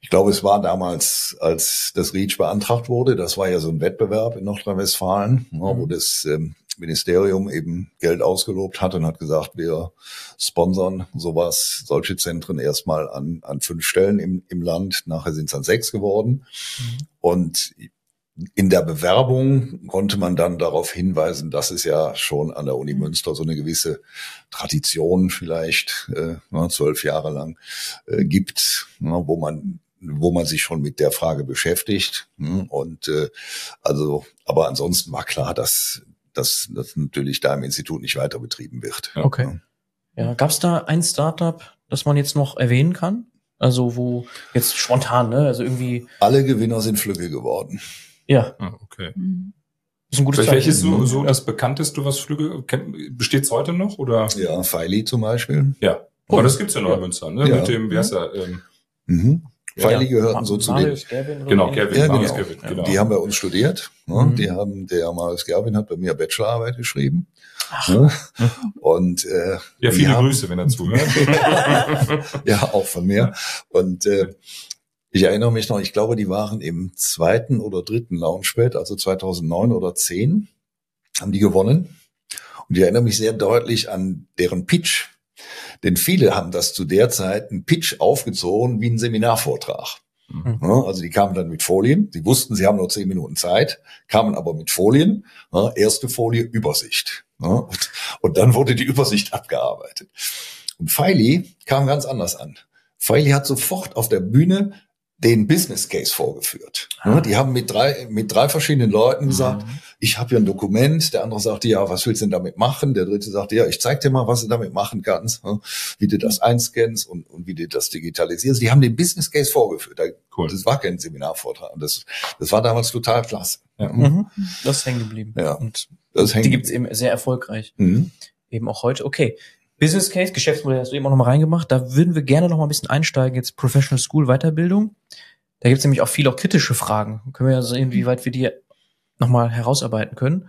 ich glaube, es war damals, als das REACH beantragt wurde, das war ja so ein Wettbewerb in Nordrhein-Westfalen, mhm. wo das ähm, Ministerium eben Geld ausgelobt hat und hat gesagt, wir sponsern sowas, solche Zentren erstmal an, an fünf Stellen im, im Land. Nachher sind es an sechs geworden. Mhm. Und in der Bewerbung konnte man dann darauf hinweisen, dass es ja schon an der Uni mhm. Münster so eine gewisse Tradition vielleicht äh, zwölf Jahre lang äh, gibt, ne, wo man wo man sich schon mit der Frage beschäftigt. Ne, und äh, also, aber ansonsten war klar, dass, dass das natürlich da im Institut nicht weiter betrieben wird. Okay. Ja, gab es da ein Startup, das man jetzt noch erwähnen kann? Also wo jetzt spontan, ne? Also irgendwie. Alle Gewinner sind Flügge geworden. Ja. Ah, okay. Mhm. Das ist ein gutes Welches ist so, so das bekannteste, was Flügel, besteht es heute noch, oder? Ja, Feili zum Beispiel. Ja. Oh, das gibt's ja noch in Münster, ne? Ja. Mit dem, wie heißt er, ähm, mhm. Feili ja. gehörten so zu den. Genau, Gerwin, ja, genau. Gerwin, genau. Die haben bei uns studiert. Ne? Mhm. Die haben, der Marius Gerwin hat bei mir Bachelorarbeit geschrieben. Ach. Ne? Und äh, ja, viele Grüße, wenn er zuhört. ja, auch von mir. Und äh, ich erinnere mich noch, ich glaube, die waren im zweiten oder dritten Launchpad, also 2009 oder 10, haben die gewonnen. Und ich erinnere mich sehr deutlich an deren Pitch. Denn viele haben das zu der Zeit einen Pitch aufgezogen wie ein Seminarvortrag. Mhm. Also die kamen dann mit Folien. Sie wussten, sie haben nur zehn Minuten Zeit, kamen aber mit Folien. Erste Folie Übersicht. Und dann wurde die Übersicht abgearbeitet. Und Feili kam ganz anders an. Feili hat sofort auf der Bühne den Business Case vorgeführt. Ah. Die haben mit drei, mit drei verschiedenen Leuten gesagt, mhm. ich habe hier ein Dokument. Der andere sagte, ja, was willst du denn damit machen? Der dritte sagte, ja, ich zeig dir mal, was du damit machen kannst, wie du das einscannst und, und wie du das digitalisierst. Die haben den Business Case vorgeführt. Cool. Das war kein Seminarvortrag. Das, das war damals total klasse. Ja. Mhm. Das ist hängen geblieben. Ja. Und das die gibt's eben sehr erfolgreich. Mhm. Eben auch heute. Okay. Business Case, Geschäftsmodell hast du eben auch nochmal reingemacht. Da würden wir gerne noch mal ein bisschen einsteigen, jetzt Professional School Weiterbildung. Da gibt es nämlich auch viele auch kritische Fragen. Können wir ja sehen, wie weit wir die nochmal herausarbeiten können.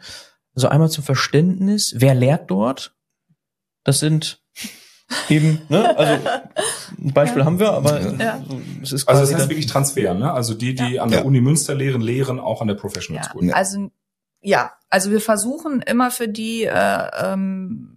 Also einmal zum Verständnis, wer lehrt dort? Das sind eben, ne? Also ein Beispiel ja. haben wir, aber ja. es ist quasi Also das heißt wirklich Transfer, ne? Also die, die ja. an der Uni Münster lehren, lehren auch an der Professional School. Also ja, also wir versuchen immer für die äh, ähm,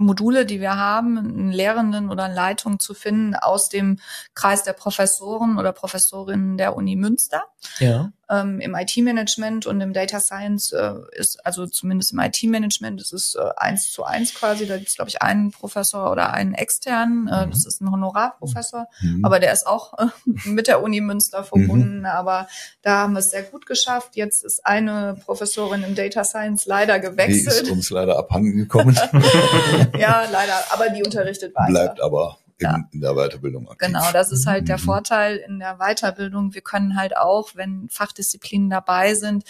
Module, die wir haben, einen Lehrenden oder eine Leitung zu finden aus dem Kreis der Professoren oder Professorinnen der Uni Münster. Ja ähm, im IT-Management und im Data Science äh, ist, also zumindest im IT-Management, ist es äh, eins zu eins quasi. Da gibt es, glaube ich, einen Professor oder einen externen. Äh, mhm. Das ist ein Honorarprofessor, mhm. aber der ist auch äh, mit der Uni Münster verbunden. Mhm. Aber da haben wir es sehr gut geschafft. Jetzt ist eine Professorin im Data Science leider gewechselt. Die ist uns leider abhanden gekommen. ja, leider. Aber die unterrichtet weiter. Bleibt aber in, ja. in der Weiterbildung aktiv. Genau, das ist halt der mhm. Vorteil in der Weiterbildung. Wir können halt auch, wenn Fachdisziplinen dabei sind,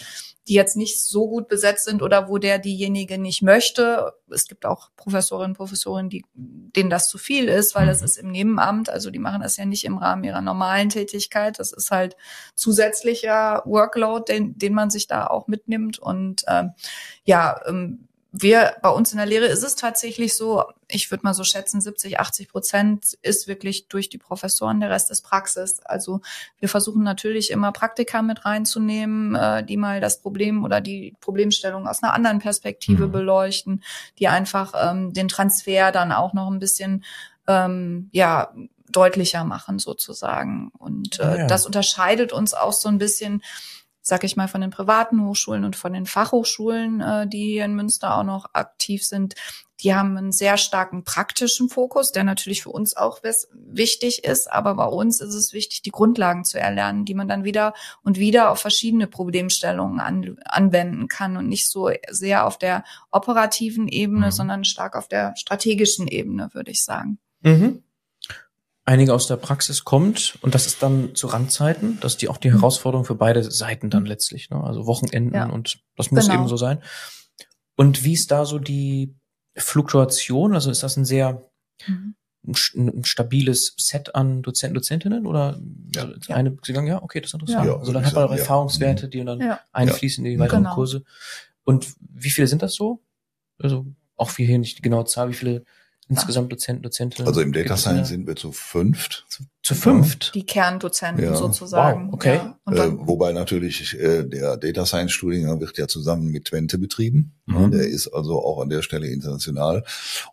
die jetzt nicht so gut besetzt sind oder wo der diejenige nicht möchte. Es gibt auch Professorinnen und Professoren, die, denen das zu viel ist, weil das mhm. ist im Nebenamt. Also die machen das ja nicht im Rahmen ihrer normalen Tätigkeit. Das ist halt zusätzlicher Workload, den, den man sich da auch mitnimmt. Und ähm, ja, ähm, wir bei uns in der Lehre ist es tatsächlich so, ich würde mal so schätzen, 70, 80 Prozent ist wirklich durch die Professoren, der Rest ist Praxis. Also wir versuchen natürlich immer Praktika mit reinzunehmen, äh, die mal das Problem oder die Problemstellung aus einer anderen Perspektive mhm. beleuchten, die einfach ähm, den Transfer dann auch noch ein bisschen ähm, ja deutlicher machen sozusagen. Und äh, ja. das unterscheidet uns auch so ein bisschen sag ich mal, von den privaten Hochschulen und von den Fachhochschulen, äh, die hier in Münster auch noch aktiv sind, die haben einen sehr starken praktischen Fokus, der natürlich für uns auch wichtig ist. Aber bei uns ist es wichtig, die Grundlagen zu erlernen, die man dann wieder und wieder auf verschiedene Problemstellungen an, anwenden kann und nicht so sehr auf der operativen Ebene, mhm. sondern stark auf der strategischen Ebene, würde ich sagen. Mhm einige aus der Praxis kommt und das ist dann zu Randzeiten, das ist die auch die mhm. Herausforderung für beide Seiten dann letztlich, ne? also Wochenenden ja. und das muss genau. eben so sein. Und wie ist da so die Fluktuation? Also ist das ein sehr mhm. ein, stabiles Set an Dozenten, Dozentinnen oder ja. eine Sie sagen, ja, okay, das ist interessant. Ja, also dann hat man auch Erfahrungswerte, die dann einfließen in die weiteren genau. Kurse. Und wie viele sind das so? Also auch wie hier nicht die genaue Zahl, wie viele insgesamt Dozenten, Dozentinnen? Also im Data Science sind wir zu fünft. Zu, zu fünft? Die Kerndozenten ja. sozusagen. Wow, okay. Ja. Äh, wobei natürlich äh, der Data Science Studiengang wird ja zusammen mit Twente betrieben. Mhm. Der ist also auch an der Stelle international.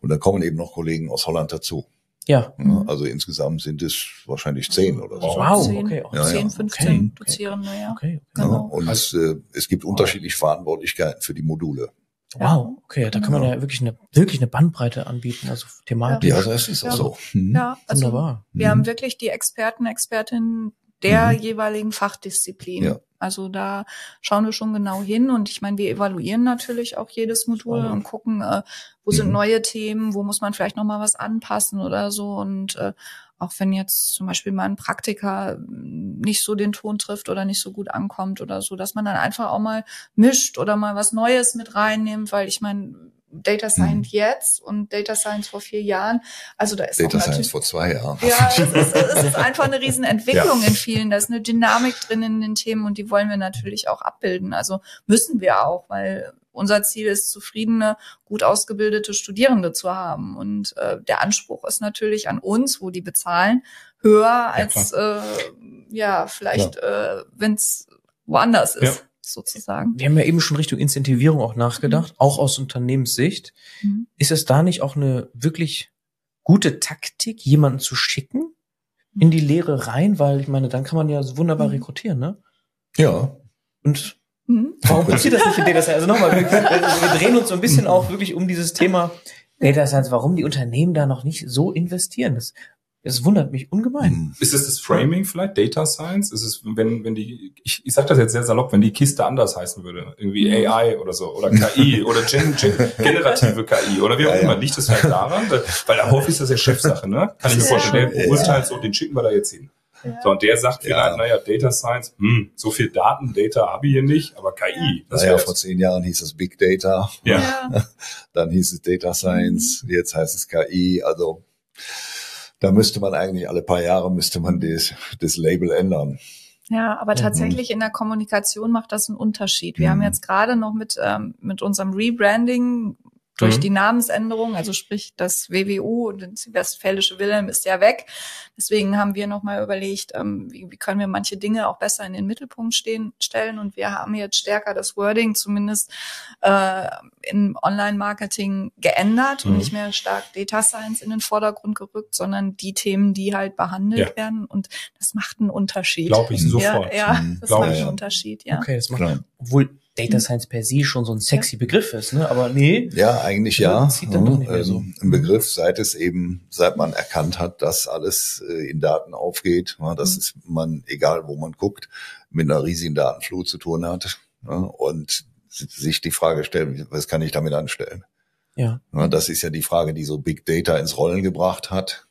Und da kommen eben noch Kollegen aus Holland dazu. Ja. ja. Also insgesamt sind es wahrscheinlich zehn oder so. Wow, zehn, okay. Ja, zehn, 15 okay. Dozierende, ja. Okay, okay. Genau. Und es, äh, es gibt unterschiedliche Verantwortlichkeiten für die Module. Wow, okay, da kann man ja wirklich eine wirklich eine Bandbreite anbieten, also thematisch. Ja, das ist auch ja. so. Mhm. Ja, also Wunderbar. wir mhm. haben wirklich die Experten, Expertinnen der mhm. jeweiligen Fachdisziplin. Ja. Also da schauen wir schon genau hin und ich meine, wir evaluieren natürlich auch jedes Modul und gucken, äh, wo sind mhm. neue Themen, wo muss man vielleicht noch mal was anpassen oder so und äh, auch wenn jetzt zum Beispiel mal ein Praktiker nicht so den Ton trifft oder nicht so gut ankommt oder so, dass man dann einfach auch mal mischt oder mal was Neues mit reinnimmt, weil ich meine, Data Science mhm. jetzt und Data Science vor vier Jahren. Also da ist Data Science vor zwei Jahren. Ja, es ist, es ist einfach eine Riesenentwicklung ja. in vielen. Da ist eine Dynamik drin in den Themen und die wollen wir natürlich auch abbilden. Also müssen wir auch, weil unser Ziel ist, zufriedene, gut ausgebildete Studierende zu haben. Und äh, der Anspruch ist natürlich an uns, wo die bezahlen, höher als ja, äh, ja vielleicht, ja. äh, wenn es woanders ist. Ja. Sozusagen. Wir haben ja eben schon Richtung Incentivierung auch nachgedacht, mhm. auch aus Unternehmenssicht. Mhm. Ist es da nicht auch eine wirklich gute Taktik, jemanden zu schicken in die Lehre rein? Weil ich meine, dann kann man ja wunderbar mhm. rekrutieren, ne? Ja. Und Mhm. Warum passiert das nicht in Data Science? Also nochmal, wir, wir drehen uns so ein bisschen auch wirklich um dieses Thema Data Science, warum die Unternehmen da noch nicht so investieren. Das Es wundert mich ungemein. Hm. Ist es das Framing vielleicht? Data Science? Ist es, wenn, wenn die, ich, ich sag das jetzt sehr salopp, wenn die Kiste anders heißen würde, irgendwie mhm. AI oder so, oder KI oder gen, gen, generative KI oder wie auch ja, immer, ja. liegt es halt daran? Weil da häufig ist das ja Chefsache, ne? Kann ich mir vorstellen, der beurteilt so, den schicken wir da jetzt hin. Ja. So, und der sagt vielleicht, ja. naja, Data Science, hm, so viel Daten, Data habe ich hier nicht, aber KI. Das naja, vor zehn Jahren hieß es Big Data. Ja. Dann hieß es Data Science, mhm. jetzt heißt es KI. Also da müsste man eigentlich alle paar Jahre müsste man das, das Label ändern. Ja, aber mhm. tatsächlich in der Kommunikation macht das einen Unterschied. Wir mhm. haben jetzt gerade noch mit, ähm, mit unserem Rebranding durch mhm. die Namensänderung, also sprich das WWU und das Westfälische Wilhelm ist ja weg. Deswegen haben wir nochmal überlegt, ähm, wie, wie können wir manche Dinge auch besser in den Mittelpunkt stehen, stellen. Und wir haben jetzt stärker das Wording zumindest äh, im Online-Marketing geändert mhm. und nicht mehr stark Data Science in den Vordergrund gerückt, sondern die Themen, die halt behandelt ja. werden. Und das macht einen Unterschied. Glaube ich sofort. Ja, ja mhm. das macht einen Unterschied, ja. Okay, das macht, obwohl Data hm. Science per se schon so ein sexy Begriff ist, ne? Aber nee. Ja, eigentlich ja. Zieht dann doch nicht mehr so. Ähm, ein Begriff, seit es eben, seit man erkannt hat, dass alles äh, in Daten aufgeht, dass mhm. es man, egal wo man guckt, mit einer riesigen Datenflut zu tun hat. Und sich die Frage stellen, was kann ich damit anstellen? Ja. Das ist ja die Frage, die so Big Data ins Rollen gebracht hat.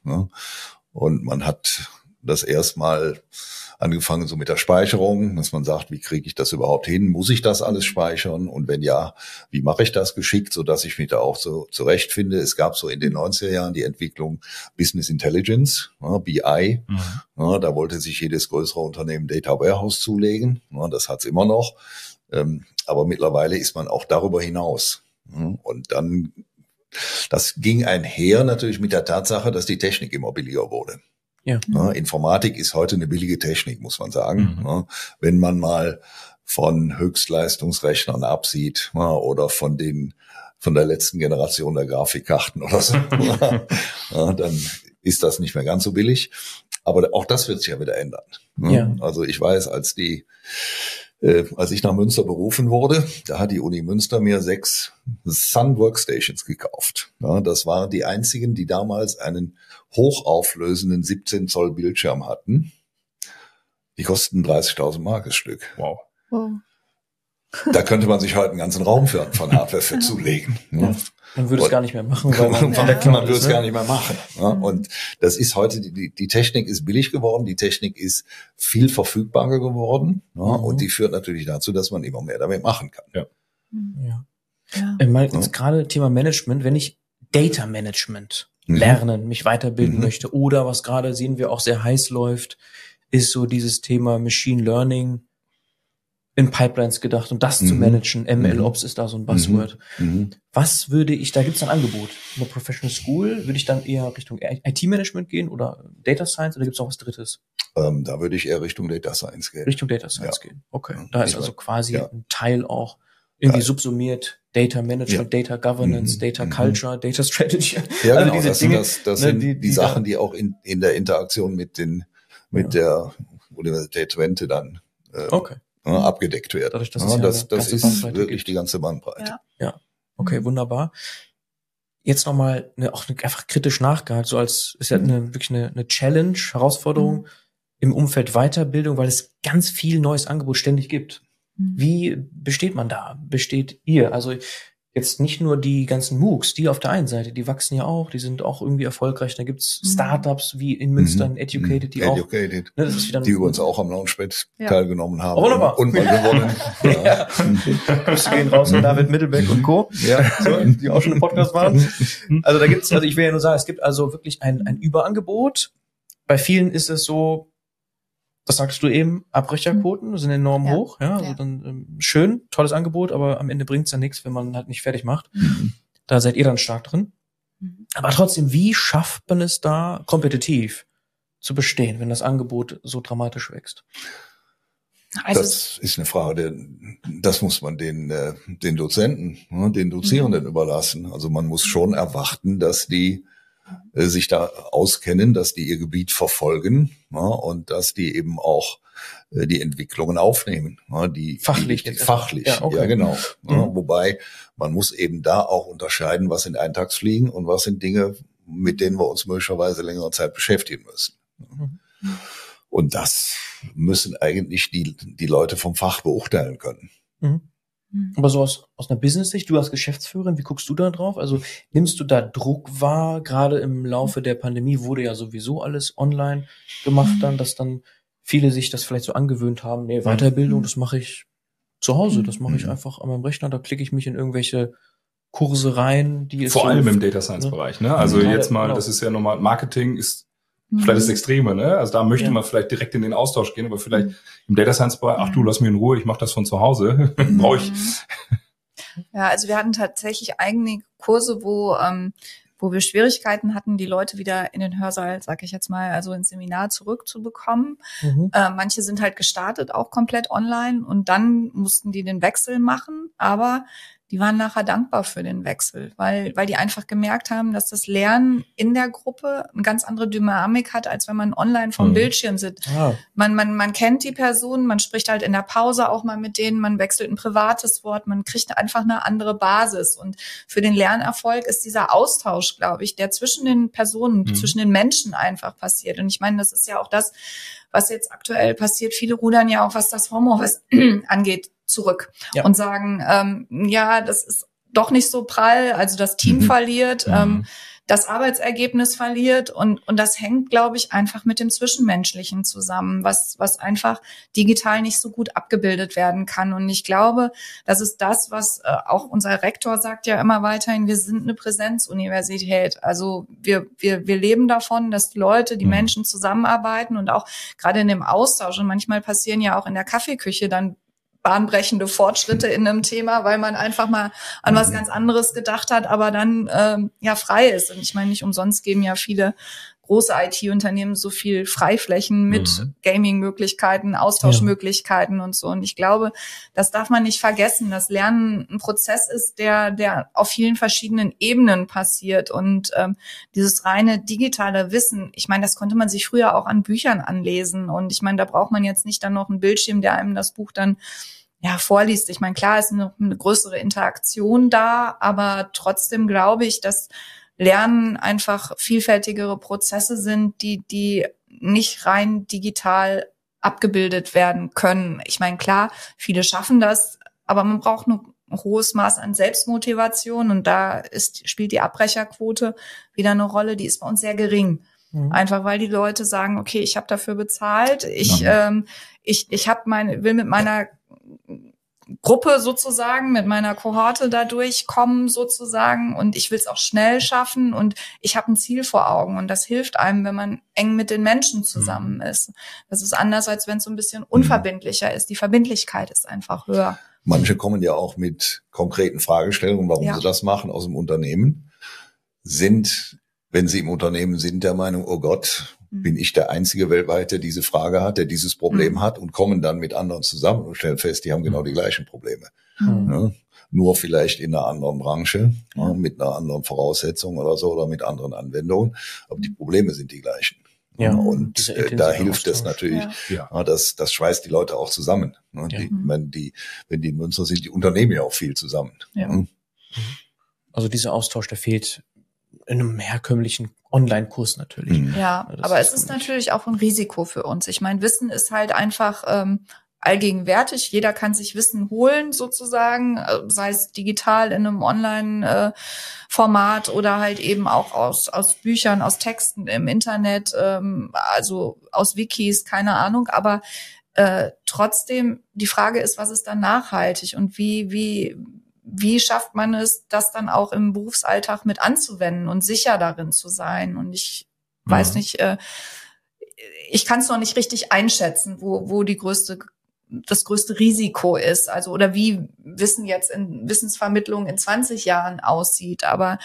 Und man hat das erstmal angefangen so mit der Speicherung, dass man sagt, wie kriege ich das überhaupt hin? Muss ich das alles speichern? Und wenn ja, wie mache ich das geschickt, so dass ich mich da auch so zurechtfinde? Es gab so in den 90er Jahren die Entwicklung Business Intelligence, ja, BI. Mhm. Ja, da wollte sich jedes größere Unternehmen Data Warehouse zulegen. Ja, das hat's immer noch. Ähm, aber mittlerweile ist man auch darüber hinaus. Und dann, das ging einher natürlich mit der Tatsache, dass die Technik immer billiger wurde. Ja. ja. Informatik ist heute eine billige Technik, muss man sagen. Mhm. Ja, wenn man mal von Höchstleistungsrechnern absieht ja, oder von den von der letzten Generation der Grafikkarten oder so, dann ist das nicht mehr ganz so billig. Aber auch das wird sich ja wieder ändern. Ja. Also ich weiß, als die äh, als ich nach Münster berufen wurde, da hat die Uni Münster mir sechs Sun Workstations gekauft. Ja, das waren die einzigen, die damals einen hochauflösenden 17 Zoll Bildschirm hatten. Die kosten 30.000 Mark das Stück. Wow. wow. Da könnte man sich heute einen ganzen Raum für, von Hardware für zulegen. Ja. Man würde es gar nicht mehr machen. Weil man, man, ja, man würde es ne? gar nicht mehr machen. Ja. Und das ist heute, die, die Technik ist billig geworden, die Technik ist viel verfügbarer geworden. Ja, mhm. Und die führt natürlich dazu, dass man immer mehr damit machen kann. Ja. ja. ja. Äh, mal jetzt gerade Thema Management, wenn ich Data Management mhm. lernen, mich weiterbilden mhm. möchte oder was gerade sehen wir auch sehr heiß läuft, ist so dieses Thema Machine Learning in Pipelines gedacht und das mhm. zu managen. ML-Ops ist da so ein Buzzword. Mhm. mhm. Was würde ich, da gibt es ein Angebot. Eine Professional School, würde ich dann eher Richtung IT-Management gehen oder Data Science oder gibt es auch was Drittes? Ähm, da würde ich eher Richtung Data Science gehen. Richtung Data Science ja. gehen. Okay. Da ist also quasi ja. ein Teil auch irgendwie ja. subsumiert Data Management, ja. Data Governance, mhm. Data mhm. Culture, Data Strategy. Ja, also genau, diese das Dinge, sind, das, das ne, sind die, die, die Sachen, die auch in, in der Interaktion mit den mit der Universität Twente dann äh, okay ne, abgedeckt werden. Dadurch, dass ja, das, das ist wirklich gibt. die ganze Bandbreite. Ja, ja. okay, wunderbar. Jetzt nochmal eine, auch eine, einfach kritisch nachgehakt, so als ist ja eine, wirklich eine, eine Challenge, Herausforderung mhm. im Umfeld Weiterbildung, weil es ganz viel neues Angebot ständig gibt. Mhm. Wie besteht man da? Besteht ihr? Also jetzt nicht nur die ganzen MOOCs, die auf der einen Seite, die wachsen ja auch, die sind auch irgendwie erfolgreich. Da gibt's mhm. Startups wie in Münster, mhm. Educated, die Educated. auch. Ne, das ist wieder die übrigens auch am Launchpad ja. teilgenommen haben. Oh, wunderbar. Und mal gewonnen. ja. Grüße gehen raus an David Mittelbeck und Co. Ja. So, die auch schon im Podcast waren. Also da gibt's, also ich will ja nur sagen, es gibt also wirklich ein, ein Überangebot. Bei vielen ist es so, das sagst du eben, Abbrecherquoten sind enorm ja. hoch. Ja, also ja. dann ähm, schön, tolles Angebot, aber am Ende bringt's ja nichts, wenn man halt nicht fertig macht. Mhm. Da seid ihr dann stark drin. Mhm. Aber trotzdem, wie schafft man es da kompetitiv zu bestehen, wenn das Angebot so dramatisch wächst? Also das ist eine Frage, das muss man den, äh, den Dozenten, ne, den Dozierenden mhm. überlassen. Also man muss schon erwarten, dass die äh, sich da auskennen, dass die ihr Gebiet verfolgen ja, und dass die eben auch äh, die Entwicklungen aufnehmen. Ja, die fachlich, die, fachlich, ja, okay. ja genau. Mhm. Ja, wobei man muss eben da auch unterscheiden, was sind Eintagsfliegen und was sind Dinge, mit denen wir uns möglicherweise längere Zeit beschäftigen müssen. Mhm. Und das müssen eigentlich die, die Leute vom Fach beurteilen können. Mhm. Mhm. Aber so aus, aus einer Business-Sicht, du als Geschäftsführerin, wie guckst du da drauf? Also nimmst du da Druck wahr? Gerade im Laufe der Pandemie wurde ja sowieso alles online gemacht dann, mhm. dass dann viele sich das vielleicht so angewöhnt haben, nee, Weiterbildung, das mache ich zu Hause, das mache ich einfach an meinem Rechner, da klicke ich mich in irgendwelche Kurse rein, die Vor allem im Data Science ne? Bereich, ne? Also jetzt mal, genau. das ist ja normal, Marketing ist mhm. vielleicht das Extreme, ne? Also da möchte ja. man vielleicht direkt in den Austausch gehen, aber vielleicht mhm. im Data Science Bereich, ach du, lass mich in Ruhe, ich mache das von zu Hause, mhm. brauche ich. Ja, also wir hatten tatsächlich eigene Kurse, wo ähm, wo wir Schwierigkeiten hatten, die Leute wieder in den Hörsaal, sag ich jetzt mal, also ins Seminar zurückzubekommen. Mhm. Äh, manche sind halt gestartet, auch komplett online und dann mussten die den Wechsel machen, aber die waren nachher dankbar für den Wechsel, weil, weil die einfach gemerkt haben, dass das Lernen in der Gruppe eine ganz andere Dynamik hat, als wenn man online vom mhm. Bildschirm sitzt. Ah. Man, man, man kennt die Person, man spricht halt in der Pause auch mal mit denen, man wechselt ein privates Wort, man kriegt einfach eine andere Basis. Und für den Lernerfolg ist dieser Austausch, glaube ich, der zwischen den Personen, mhm. zwischen den Menschen einfach passiert. Und ich meine, das ist ja auch das, was jetzt aktuell passiert. Viele rudern ja auch, was das Homeoffice angeht, zurück ja. und sagen, ähm, ja, das ist doch nicht so prall, also das Team mhm. verliert, mhm. ähm, das Arbeitsergebnis verliert und, und das hängt, glaube ich, einfach mit dem Zwischenmenschlichen zusammen, was, was einfach digital nicht so gut abgebildet werden kann. Und ich glaube, das ist das, was äh, auch unser Rektor sagt ja immer weiterhin, wir sind eine Präsenzuniversität. Also wir, wir, wir leben davon, dass die Leute, die mhm. Menschen zusammenarbeiten und auch gerade in dem Austausch und manchmal passieren ja auch in der Kaffeeküche dann bahnbrechende Fortschritte in einem Thema, weil man einfach mal an was ganz anderes gedacht hat, aber dann ähm, ja frei ist. Und ich meine, nicht umsonst geben ja viele große IT-Unternehmen so viel Freiflächen mit mhm. Gaming-Möglichkeiten, Austauschmöglichkeiten ja. und so. Und ich glaube, das darf man nicht vergessen, dass Lernen ein Prozess ist, der, der auf vielen verschiedenen Ebenen passiert. Und ähm, dieses reine digitale Wissen, ich meine, das konnte man sich früher auch an Büchern anlesen. Und ich meine, da braucht man jetzt nicht dann noch einen Bildschirm, der einem das Buch dann ja, vorliest. Ich meine, klar ist noch eine größere Interaktion da, aber trotzdem glaube ich, dass Lernen einfach vielfältigere Prozesse sind, die, die nicht rein digital abgebildet werden können. Ich meine, klar, viele schaffen das, aber man braucht ein hohes Maß an Selbstmotivation und da ist, spielt die Abbrecherquote wieder eine Rolle, die ist bei uns sehr gering. Mhm. Einfach weil die Leute sagen, okay, ich habe dafür bezahlt, ich, mhm. ähm, ich, ich hab meine, will mit meiner Gruppe sozusagen, mit meiner Kohorte da durchkommen sozusagen und ich will es auch schnell schaffen und ich habe ein Ziel vor Augen und das hilft einem, wenn man eng mit den Menschen zusammen mhm. ist. Das ist anders, als wenn es so ein bisschen unverbindlicher ist. Die Verbindlichkeit ist einfach höher. Manche kommen ja auch mit konkreten Fragestellungen, warum ja. sie das machen aus dem Unternehmen, sind, wenn sie im Unternehmen sind, der Meinung, oh Gott. Bin ich der einzige weltweit, der diese Frage hat, der dieses Problem mhm. hat und kommen dann mit anderen zusammen und stellen fest, die haben genau die gleichen Probleme. Mhm. Ja, nur vielleicht in einer anderen Branche, ja, mit einer anderen Voraussetzung oder so oder mit anderen Anwendungen, aber die Probleme sind die gleichen. Ja, und äh, da hilft es natürlich, ja. ja. das, das schweißt die Leute auch zusammen. Ne? Ja. Die, wenn, die, wenn die in Münster sind, die Unternehmen ja auch viel zusammen. Ja. Mhm. Also dieser Austausch, der fehlt in einem herkömmlichen Online-Kurs natürlich. Mhm. Ja, ja aber ist es ist natürlich auch ein Risiko für uns. Ich meine, Wissen ist halt einfach ähm, allgegenwärtig. Jeder kann sich Wissen holen sozusagen, äh, sei es digital in einem Online-Format oder halt eben auch aus, aus Büchern, aus Texten im Internet, ähm, also aus Wikis, keine Ahnung. Aber äh, trotzdem, die Frage ist, was ist dann nachhaltig und wie, wie, wie schafft man es, das dann auch im Berufsalltag mit anzuwenden und sicher darin zu sein? Und ich mhm. weiß nicht, äh, ich kann es noch nicht richtig einschätzen, wo, wo die größte das größte Risiko ist, also oder wie Wissen jetzt in Wissensvermittlung in 20 Jahren aussieht. Aber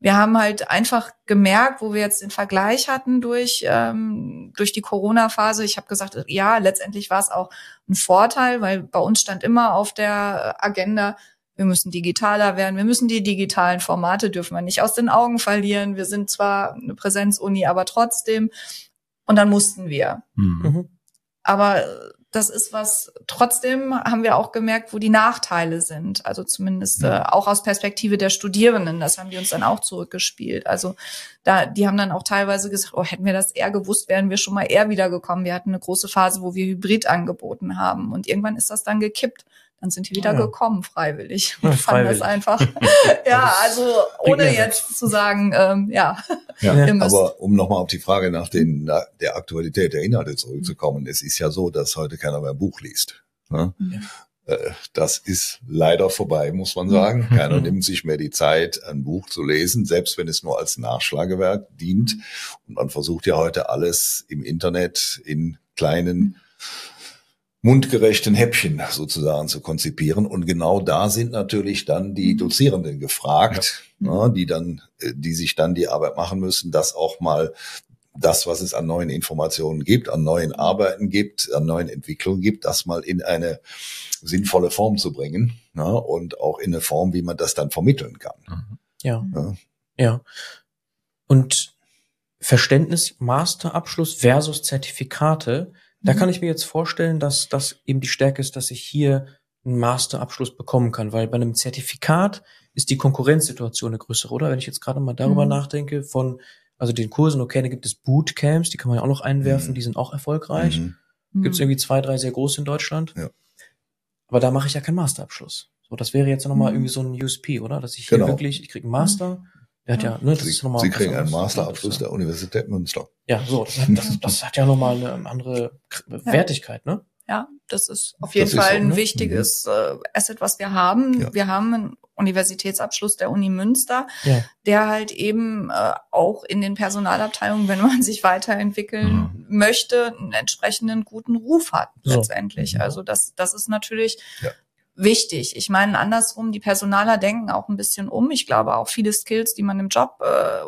wir haben halt einfach gemerkt, wo wir jetzt den Vergleich hatten durch ähm, durch die Corona-Phase. Ich habe gesagt, ja, letztendlich war es auch ein Vorteil, weil bei uns stand immer auf der Agenda wir müssen digitaler werden, wir müssen die digitalen Formate dürfen wir nicht aus den Augen verlieren. Wir sind zwar eine Präsenzuni, aber trotzdem. Und dann mussten wir. Mhm. mhm. Aber das ist was, trotzdem haben wir auch gemerkt, wo die Nachteile sind. Also zumindest äh, auch aus Perspektive der Studierenden. Das haben die uns dann auch zurückgespielt. Also da, die haben dann auch teilweise gesagt, oh, hätten wir das eher gewusst, wären wir schon mal eher wiedergekommen. Wir hatten eine große Phase, wo wir Hybrid angeboten haben. Und irgendwann ist das dann gekippt. Dann sind die wieder ja. gekommen, freiwillig. Und ja, fanden das einfach. ja, also ohne jetzt zu sagen, ähm, ja. ja aber um nochmal auf die Frage nach den, der Aktualität der Inhalte zurückzukommen, es ist ja so, dass heute keiner mehr ein Buch liest. Ne? Äh, das ist leider vorbei, muss man sagen. Keiner nimmt sich mehr die Zeit, ein Buch zu lesen, selbst wenn es nur als Nachschlagewerk dient. Und man versucht ja heute alles im Internet in kleinen mundgerechten Häppchen sozusagen zu konzipieren. Und genau da sind natürlich dann die mhm. Dozierenden gefragt, ja. ne, die dann, äh, die sich dann die Arbeit machen müssen, das auch mal das, was es an neuen Informationen gibt, an neuen Arbeiten gibt, an neuen Entwicklungen gibt, das mal in eine sinnvolle Form zu bringen ne, und auch in eine Form, wie man das dann vermitteln kann. Mhm. Ja. Ja. ja. Und Verständnis, Masterabschluss versus Zertifikate da mhm. kann ich mir jetzt vorstellen, dass das eben die Stärke ist, dass ich hier einen Masterabschluss bekommen kann, weil bei einem Zertifikat ist die Konkurrenzsituation eine größere, oder? Wenn ich jetzt gerade mal darüber mhm. nachdenke, von, also den Kursen, okay, da gibt es Bootcamps, die kann man ja auch noch einwerfen, mhm. die sind auch erfolgreich. Mhm. Gibt es mhm. irgendwie zwei, drei sehr große in Deutschland. Ja. Aber da mache ich ja keinen Masterabschluss. So, das wäre jetzt nochmal mhm. irgendwie so ein USP, oder? Dass ich hier genau. wirklich, ich kriege einen Master, der hat ja, ne, das Sie, ist nochmal. Sie kriegen einen Masterabschluss der Universität Münster. Ja, so, das hat, das, das hat ja nochmal eine andere Wertigkeit, ne? Ja, das ist auf jeden das Fall so, ein ne? wichtiges mhm. äh, Asset, was wir haben. Ja. Wir haben einen Universitätsabschluss der Uni Münster, ja. der halt eben äh, auch in den Personalabteilungen, wenn man sich weiterentwickeln mhm. möchte, einen entsprechenden guten Ruf hat so. letztendlich. Mhm. Also das, das ist natürlich ja wichtig. Ich meine, andersrum, die Personaler denken auch ein bisschen um. Ich glaube auch viele Skills, die man im Job äh,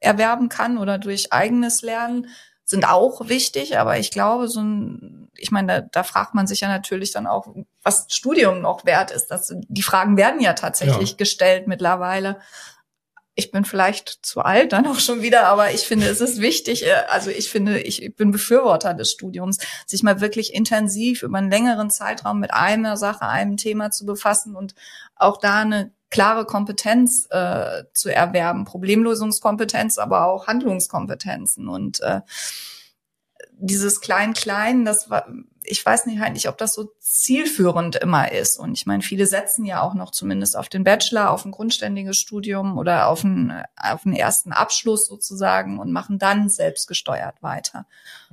erwerben kann oder durch eigenes Lernen, sind auch wichtig. Aber ich glaube, so ein, ich meine, da, da fragt man sich ja natürlich dann auch, was Studium noch wert ist. Das, die Fragen werden ja tatsächlich ja. gestellt mittlerweile ich bin vielleicht zu alt dann auch schon wieder, aber ich finde, es ist wichtig, äh, also ich finde, ich bin Befürworter des Studiums, sich mal wirklich intensiv über einen längeren Zeitraum mit einer Sache, einem Thema zu befassen und auch da eine klare Kompetenz äh, zu erwerben, Problemlösungskompetenz, aber auch Handlungskompetenzen. Und äh, dieses Klein-Klein, das war, ich weiß nicht halt nicht, ob das so zielführend immer ist. Und ich meine, viele setzen ja auch noch zumindest auf den Bachelor, auf ein grundständiges Studium oder auf einen, auf einen ersten Abschluss sozusagen und machen dann selbstgesteuert weiter.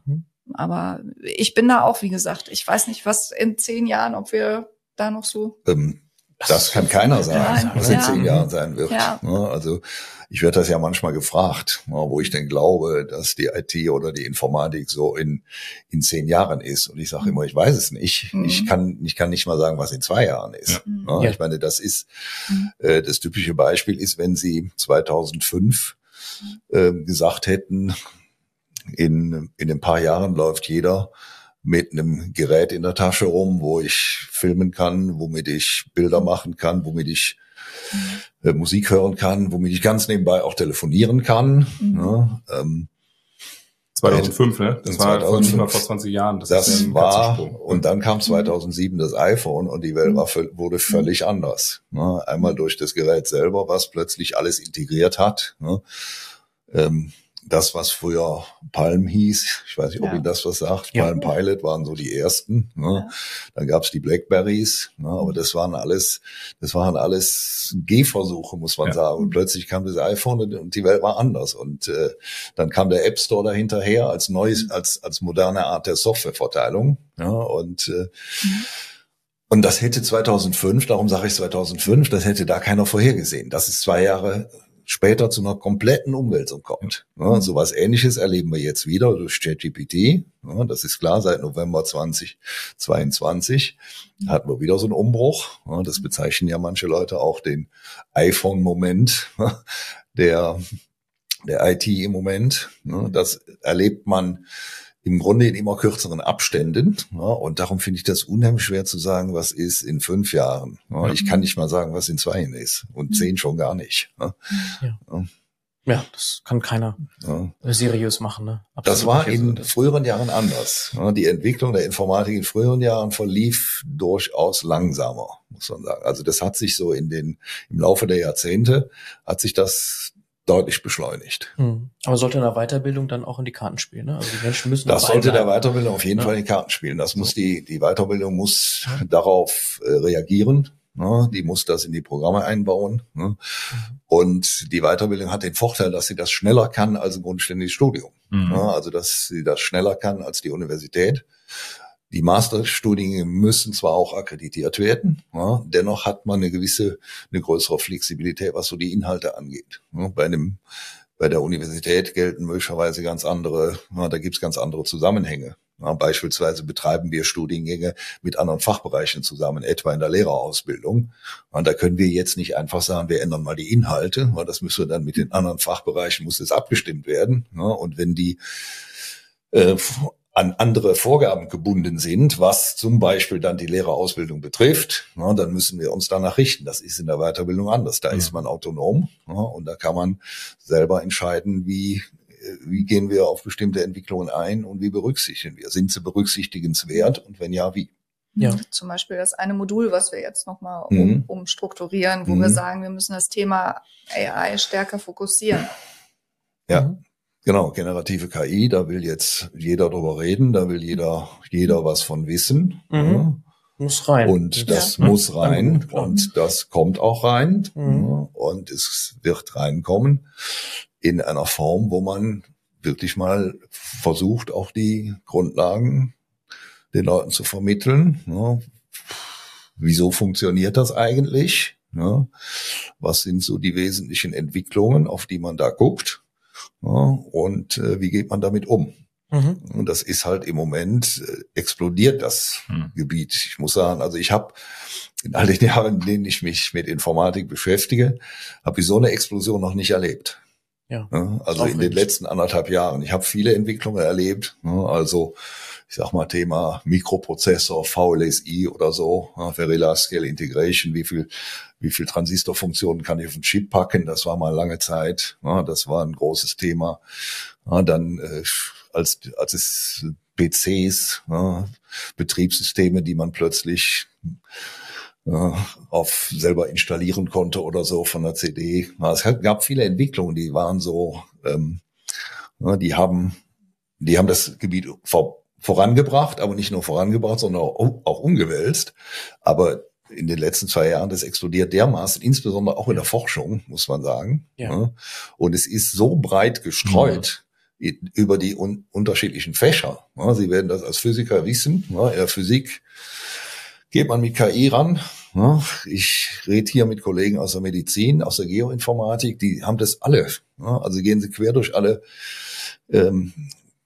Mhm. Aber ich bin da auch, wie gesagt, ich weiß nicht, was in zehn Jahren, ob wir da noch so. Ähm, das kann keiner sagen, was in zehn Jahren sein wird. Ja. Ne? Also ich werde das ja manchmal gefragt, ne, wo ich denn glaube, dass die IT oder die Informatik so in, in zehn Jahren ist. Und ich sage mhm. immer, ich weiß es nicht. Mhm. Ich kann, ich kann nicht mal sagen, was in zwei Jahren ist. Ja. Ne? Ja. Ich meine, das ist, mhm. äh, das typische Beispiel ist, wenn Sie 2005 äh, gesagt hätten, in, in ein paar Jahren läuft jeder mit einem Gerät in der Tasche rum, wo ich filmen kann, womit ich Bilder machen kann, womit ich äh, Musik hören kann, womit ich ganz nebenbei auch telefonieren kann. Mhm. Ne? Ähm, 2005, ne? Das war 2005, nicht mal vor 20 Jahren. Das, das ja war, und dann kam 2007 das iPhone und die Welt war, wurde völlig anders. Ne? Einmal durch das Gerät selber, was plötzlich alles integriert hat. Ne? Ähm, das, was früher Palm hieß, ich weiß nicht, ob ja. Ihnen das was sagt, ja. Palm Pilot waren so die ersten. Ne? Ja. Dann gab's die Blackberries, ne? aber das waren alles, das waren alles Gehversuche, muss man ja. sagen. Und plötzlich kam das iPhone und die Welt war anders. Und äh, dann kam der App Store dahinterher als neues, mhm. als als moderne Art der Softwareverteilung. Ja? Und äh, mhm. Und das hätte 2005, darum sage ich 2005, das hätte da keiner vorhergesehen. Das ist zwei Jahre später zu einer kompletten Umwälzung kommt. Ja, so was ähnliches erleben wir jetzt wieder durch ChatGPT. Ja, das ist klar, seit November 2022 hatten wir wieder so einen Umbruch. Ja, das bezeichnen ja manche Leute auch den iPhone-Moment der, der IT im Moment. Das erlebt man im Grunde in immer kürzeren Abständen. Ja, und darum finde ich das unheimlich schwer zu sagen, was ist in fünf Jahren. Ja, ich kann nicht mal sagen, was in zwei Jahren ist und mhm. zehn schon gar nicht. Ja. Ja. Das kann keiner seriös machen. Ne? Absolut das war in früheren Jahren anders. Die Entwicklung der Informatik in früheren Jahren verlief durchaus langsamer, muss man sagen. Also das hat sich so in den im Laufe der Jahrzehnte hat sich das deutlich beschleunigt. Hm. Aber sollte in der Weiterbildung dann auch in die Karten spielen? Ne? Also die Menschen müssen das sollte der Weiterbildung auf jeden ja. Fall in die Karten spielen. Das muss die die Weiterbildung muss ja. darauf äh, reagieren Ne? Die muss das in die Programme einbauen. Ne? Und die Weiterbildung hat den Vorteil, dass sie das schneller kann als ein grundständiges Studium. Mhm. Ne? Also dass sie das schneller kann als die Universität. Die Masterstudiengänge müssen zwar auch akkreditiert werden, ja, dennoch hat man eine gewisse, eine größere Flexibilität, was so die Inhalte angeht. Ja, bei einem, bei der Universität gelten möglicherweise ganz andere, ja, da gibt's ganz andere Zusammenhänge. Ja, beispielsweise betreiben wir Studiengänge mit anderen Fachbereichen zusammen, etwa in der Lehrerausbildung. Und da können wir jetzt nicht einfach sagen, wir ändern mal die Inhalte, weil das müssen wir dann mit den anderen Fachbereichen, muss es abgestimmt werden. Ja, und wenn die äh, an andere Vorgaben gebunden sind, was zum Beispiel dann die Lehrerausbildung betrifft, na, dann müssen wir uns danach richten. Das ist in der Weiterbildung anders. Da ja. ist man autonom na, und da kann man selber entscheiden, wie wie gehen wir auf bestimmte Entwicklungen ein und wie berücksichtigen wir? Sind sie berücksichtigenswert und wenn ja, wie? Ja. Zum Beispiel das eine Modul, was wir jetzt nochmal um, mhm. umstrukturieren, wo mhm. wir sagen, wir müssen das Thema AI stärker fokussieren. Ja, mhm. Genau, generative KI, da will jetzt jeder drüber reden, da will jeder, jeder was von wissen. Mhm. Ja. Muss rein. Und das ja. muss rein und das kommt auch rein mhm. und es wird reinkommen in einer Form, wo man wirklich mal versucht, auch die Grundlagen den Leuten zu vermitteln. Ja. Wieso funktioniert das eigentlich? Ja. Was sind so die wesentlichen Entwicklungen, auf die man da guckt? Ja. Und äh, wie geht man damit um? Mhm. Und das ist halt im Moment äh, explodiert das mhm. Gebiet. Ich muss sagen, also ich habe in all den Jahren, in denen ich mich mit Informatik beschäftige, habe ich so eine Explosion noch nicht erlebt. Ja. Also in den letzten anderthalb Jahren. Ich habe viele Entwicklungen erlebt. Also ich sag mal Thema Mikroprozessor, VLSI oder so, Large Scale Integration, wie viel, wie viel Transistorfunktionen kann ich auf den Chip packen? Das war mal lange Zeit. Das war ein großes Thema. Dann äh, als, als es PCs, Betriebssysteme, die man plötzlich auf selber installieren konnte oder so von der CD. Es gab viele Entwicklungen, die waren so, ähm, die haben, die haben das Gebiet vorangebracht, aber nicht nur vorangebracht, sondern auch, auch umgewälzt. Aber in den letzten zwei Jahren, das explodiert dermaßen, insbesondere auch in der Forschung, muss man sagen. Ja. Und es ist so breit gestreut. Ja. über die un unterschiedlichen Fächer. Sie werden das als Physiker wissen. In der Physik geht man mit KI ran. Ich rede hier mit Kollegen aus der Medizin, aus der Geoinformatik, die haben das alle. Also gehen sie quer durch alle, ähm,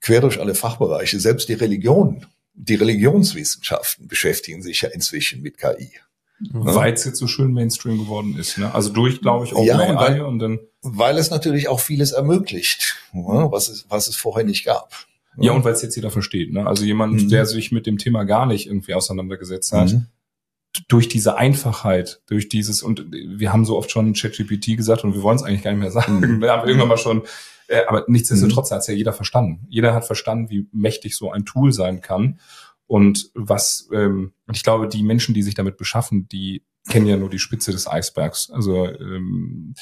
quer durch alle Fachbereiche. Selbst die Religion, die Religionswissenschaften beschäftigen sich ja inzwischen mit KI. Weil es jetzt so schön Mainstream geworden ist. Ne? Also durch, glaube ich, auch ja, und, weil, und dann weil es natürlich auch vieles ermöglicht, was es, was es vorher nicht gab. Ja, und weil es jetzt jeder versteht. Ne? Also jemand, mhm. der sich mit dem Thema gar nicht irgendwie auseinandergesetzt hat, mhm. durch diese Einfachheit, durch dieses, und wir haben so oft schon ChatGPT gesagt und wir wollen es eigentlich gar nicht mehr sagen. Mhm. Wir haben irgendwann mal schon, äh, aber nichtsdestotrotz mhm. hat es ja jeder verstanden. Jeder hat verstanden, wie mächtig so ein Tool sein kann. Und was, ähm, ich glaube, die Menschen, die sich damit beschaffen, die kennen ja nur die Spitze des Eisbergs. Also ähm,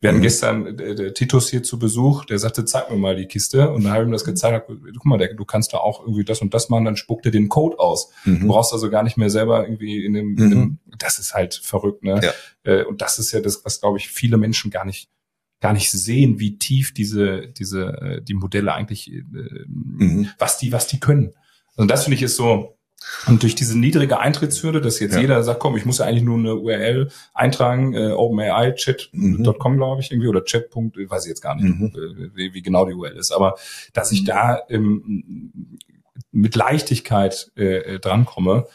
wir hatten mhm. gestern der, der Titus hier zu Besuch, der sagte, zeig mir mal die Kiste. Und dann habe ich ihm das gezeigt, guck mal, der, du kannst da auch irgendwie das und das machen, dann spuckt er den Code aus. Mhm. Du brauchst also gar nicht mehr selber irgendwie in dem, in dem mhm. das ist halt verrückt, ne? Ja. Äh, und das ist ja das, was, glaube ich, viele Menschen gar nicht gar nicht sehen, wie tief diese, diese, äh, die Modelle eigentlich, äh, mhm. was die, was die können. Also das finde ich ist so, und durch diese niedrige Eintrittshürde, dass jetzt ja. jeder sagt, komm, ich muss ja eigentlich nur eine URL eintragen, äh, OpenAI chat.com, mhm. glaube ich, irgendwie, oder chat. weiß ich jetzt gar nicht, mhm. Äh, wie, wie, genau die URL ist, aber dass ich da ähm, mit Leichtigkeit äh, drankomme,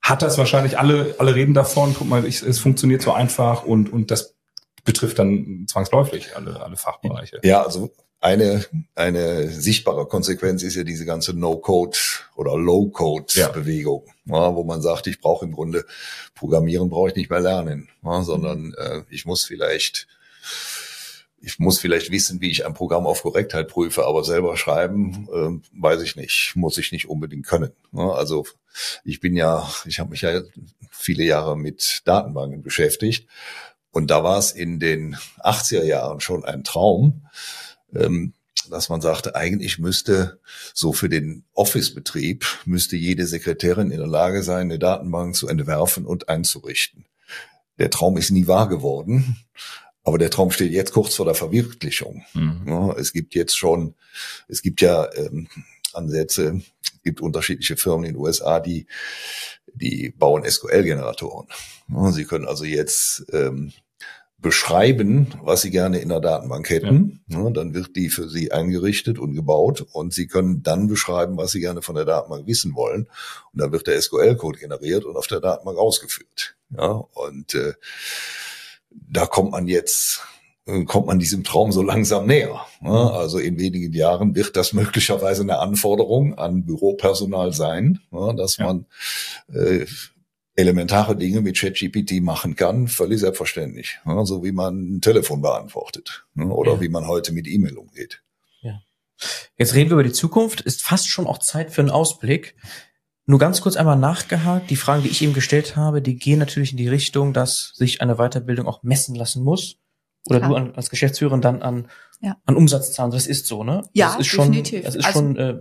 hat das wahrscheinlich alle, alle reden davon, guck mal, ich, es funktioniert so einfach und, und das betrifft dann zwangsläufig alle, alle Fachbereiche. Ja, also eine, eine sichtbare Konsequenz ist ja diese ganze No-Code oder Low-Code-Bewegung, ja. ja, wo man sagt, ich brauche im Grunde Programmieren brauche ich nicht mehr lernen, ja, sondern äh, ich muss vielleicht ich muss vielleicht wissen, wie ich ein Programm auf Korrektheit prüfe, aber selber schreiben, äh, weiß ich nicht, muss ich nicht unbedingt können. Ne? Also ich bin ja, ich habe mich ja viele Jahre mit Datenbanken beschäftigt und da war es in den 80er Jahren schon ein Traum, ähm, dass man sagte, eigentlich müsste so für den Office-Betrieb müsste jede Sekretärin in der Lage sein, eine Datenbank zu entwerfen und einzurichten. Der Traum ist nie wahr geworden. Aber der Traum steht jetzt kurz vor der Verwirklichung. Mhm. Ja, es gibt jetzt schon, es gibt ja ähm, Ansätze, es gibt unterschiedliche Firmen in den USA, die, die bauen SQL-Generatoren. Sie können also jetzt ähm, beschreiben, was Sie gerne in der Datenbank hätten. Ja. dann wird die für Sie eingerichtet und gebaut und Sie können dann beschreiben, was Sie gerne von der Datenbank wissen wollen. Und dann wird der SQL-Code generiert und auf der Datenbank ausgeführt. Ja, und äh, da kommt man jetzt kommt man diesem Traum so langsam näher. Also in wenigen Jahren wird das möglicherweise eine Anforderung an Büropersonal sein, dass man äh, elementare Dinge mit ChatGPT machen kann, völlig selbstverständlich. So wie man ein Telefon beantwortet oder ja. wie man heute mit E-Mail umgeht. Ja. Jetzt reden wir über die Zukunft. Ist fast schon auch Zeit für einen Ausblick. Nur ganz kurz einmal nachgehakt. Die Fragen, die ich eben gestellt habe, die gehen natürlich in die Richtung, dass sich eine Weiterbildung auch messen lassen muss. Oder Klar. du an, als Geschäftsführerin dann an, ja. an Umsatzzahlen. Das ist so, ne? Ja, das ist definitiv. Schon, das ist also, schon, äh,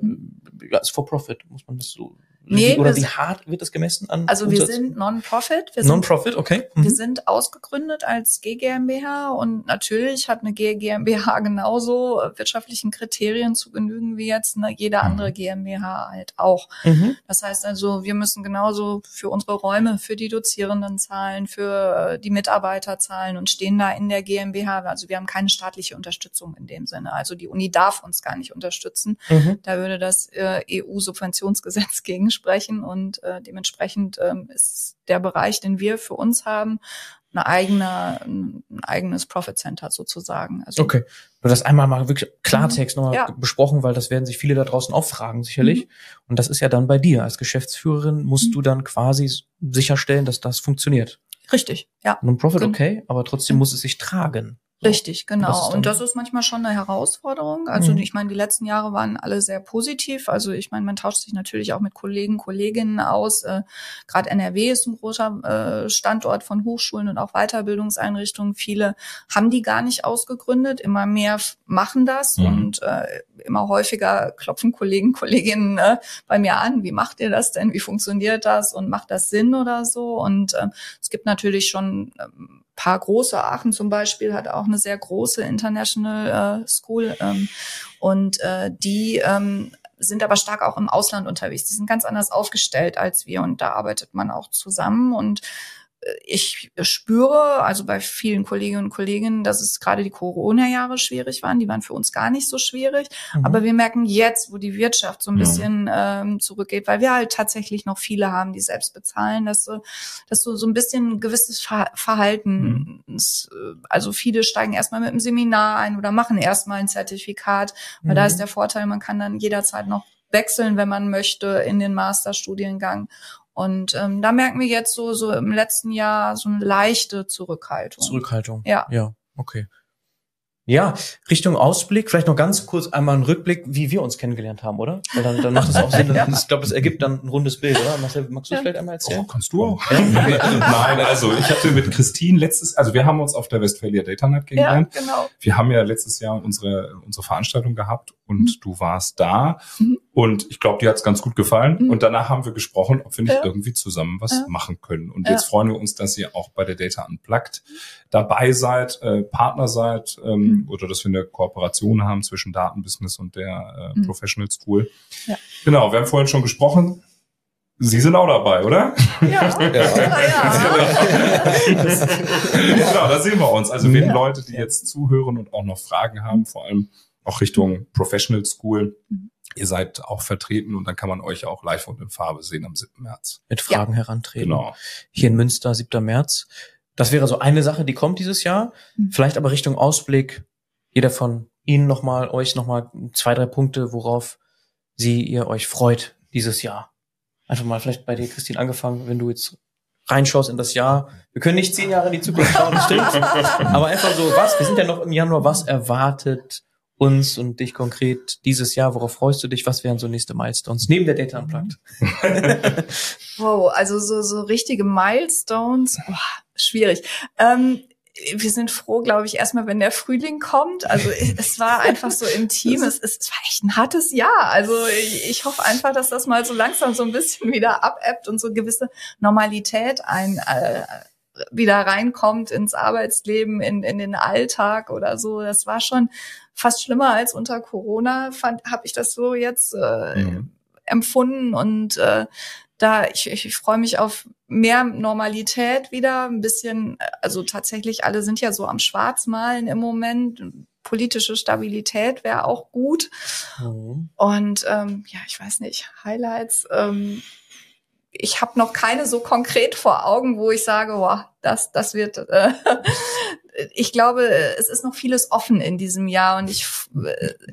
ja, ist for profit, muss man das so Nee, oder wie hart wird das gemessen an? Also Umsatz? wir sind Non-Profit. Non-Profit, okay. Mhm. Wir sind ausgegründet als GGMBH und natürlich hat eine GmbH genauso wirtschaftlichen Kriterien zu genügen wie jetzt eine, jede mhm. andere GmbH halt auch. Mhm. Das heißt also, wir müssen genauso für unsere Räume, für die Dozierenden zahlen, für die Mitarbeiter zahlen und stehen da in der GmbH. Also wir haben keine staatliche Unterstützung in dem Sinne. Also die Uni darf uns gar nicht unterstützen. Mhm. Da würde das äh, EU-Subventionsgesetz gegen sprechen und äh, dementsprechend ähm, ist der Bereich, den wir für uns haben, eine eigene, ein eigenes Profit Center sozusagen. Also, okay. Du das einmal mal wirklich Klartext mhm. nochmal ja. besprochen, weil das werden sich viele da draußen auch fragen, sicherlich. Mhm. Und das ist ja dann bei dir. Als Geschäftsführerin musst mhm. du dann quasi sicherstellen, dass das funktioniert. Richtig, ja. Non-Profit, okay, aber trotzdem muss es sich tragen. Richtig, genau. Das und das ist manchmal schon eine Herausforderung. Also mhm. ich meine, die letzten Jahre waren alle sehr positiv. Also ich meine, man tauscht sich natürlich auch mit Kollegen, Kolleginnen aus. Äh, Gerade NRW ist ein großer äh, Standort von Hochschulen und auch Weiterbildungseinrichtungen. Viele haben die gar nicht ausgegründet. Immer mehr machen das mhm. und äh, immer häufiger klopfen Kollegen, Kolleginnen äh, bei mir an. Wie macht ihr das denn? Wie funktioniert das? Und macht das Sinn oder so? Und äh, es gibt natürlich schon ähm, paar große. Aachen zum Beispiel hat auch eine sehr große International äh, School ähm, und äh, die ähm, sind aber stark auch im Ausland unterwegs. Die sind ganz anders aufgestellt als wir und da arbeitet man auch zusammen und ich spüre, also bei vielen Kolleginnen und Kollegen, dass es gerade die Corona-Jahre schwierig waren. Die waren für uns gar nicht so schwierig. Mhm. Aber wir merken jetzt, wo die Wirtschaft so ein bisschen ähm, zurückgeht, weil wir halt tatsächlich noch viele haben, die selbst bezahlen, dass so, dass so, so ein bisschen ein gewisses Verhalten, mhm. also viele steigen erstmal mit einem Seminar ein oder machen erstmal ein Zertifikat, weil mhm. da ist der Vorteil, man kann dann jederzeit noch wechseln, wenn man möchte, in den Masterstudiengang. Und ähm, da merken wir jetzt so, so im letzten Jahr so eine leichte Zurückhaltung. Zurückhaltung. Ja. Ja, okay. Ja, Richtung Ausblick, vielleicht noch ganz kurz einmal einen Rückblick, wie wir uns kennengelernt haben, oder? Weil dann, dann macht es auch Sinn. ja. Ich glaube, es ergibt dann ein rundes Bild, oder? Marcel, magst du ja. vielleicht einmal erzählen? Oh, kannst du auch. Ja? Nein, also ich hatte mit Christine letztes, also wir haben uns auf der Westphalia Data Night kennengelernt. Ja, genau. Wir haben ja letztes Jahr unsere, unsere Veranstaltung gehabt und mhm. du warst da. Mhm. Und ich glaube, dir hat's ganz gut gefallen. Mhm. Und danach haben wir gesprochen, ob wir nicht irgendwie zusammen was machen können. Und jetzt freuen wir uns, dass ihr auch bei der Data Unplugged dabei seid, äh, Partner seid ähm, mhm. oder dass wir eine Kooperation haben zwischen Datenbusiness und der äh, mhm. Professional School. Ja. Genau, wir haben vorhin schon gesprochen. Sie sind auch dabei, oder? Ja. ja. ja. genau, da sehen wir uns. Also wenn ja. Leute, die jetzt zuhören und auch noch Fragen haben, vor allem auch Richtung Professional School, mhm. Ihr seid auch vertreten und dann kann man euch auch live und in Farbe sehen am 7. März. Mit Fragen herantreten. Genau. Hier in Münster, 7. März. Das wäre so eine Sache, die kommt dieses Jahr. Mhm. Vielleicht aber Richtung Ausblick. Jeder von Ihnen nochmal, euch nochmal zwei, drei Punkte, worauf Sie, ihr euch freut dieses Jahr. Einfach mal vielleicht bei dir, Christine, angefangen, wenn du jetzt reinschaust in das Jahr. Wir können nicht zehn Jahre in die Zukunft schauen, das stimmt. Aber einfach so, was, wir sind ja noch im Januar, was erwartet uns und dich konkret dieses Jahr? Worauf freust du dich? Was wären so nächste Milestones neben der Data Unplugged? wow, also so, so richtige Milestones, boah, schwierig. Ähm, wir sind froh, glaube ich, erstmal, wenn der Frühling kommt. Also es war einfach so im Team, es, es war echt ein hartes Jahr. Also ich, ich hoffe einfach, dass das mal so langsam so ein bisschen wieder abebbt und so gewisse Normalität ein äh, wieder reinkommt ins Arbeitsleben, in, in den Alltag oder so. Das war schon fast schlimmer als unter Corona, fand, habe ich das so jetzt äh, mhm. empfunden und äh, da ich, ich, ich freue mich auf mehr Normalität wieder, ein bisschen, also tatsächlich alle sind ja so am Schwarzmalen im Moment. Politische Stabilität wäre auch gut. Mhm. Und ähm, ja, ich weiß nicht, Highlights. Ähm, ich habe noch keine so konkret vor Augen, wo ich sage, wow, das, das wird. Äh, ich glaube, es ist noch vieles offen in diesem Jahr und ich,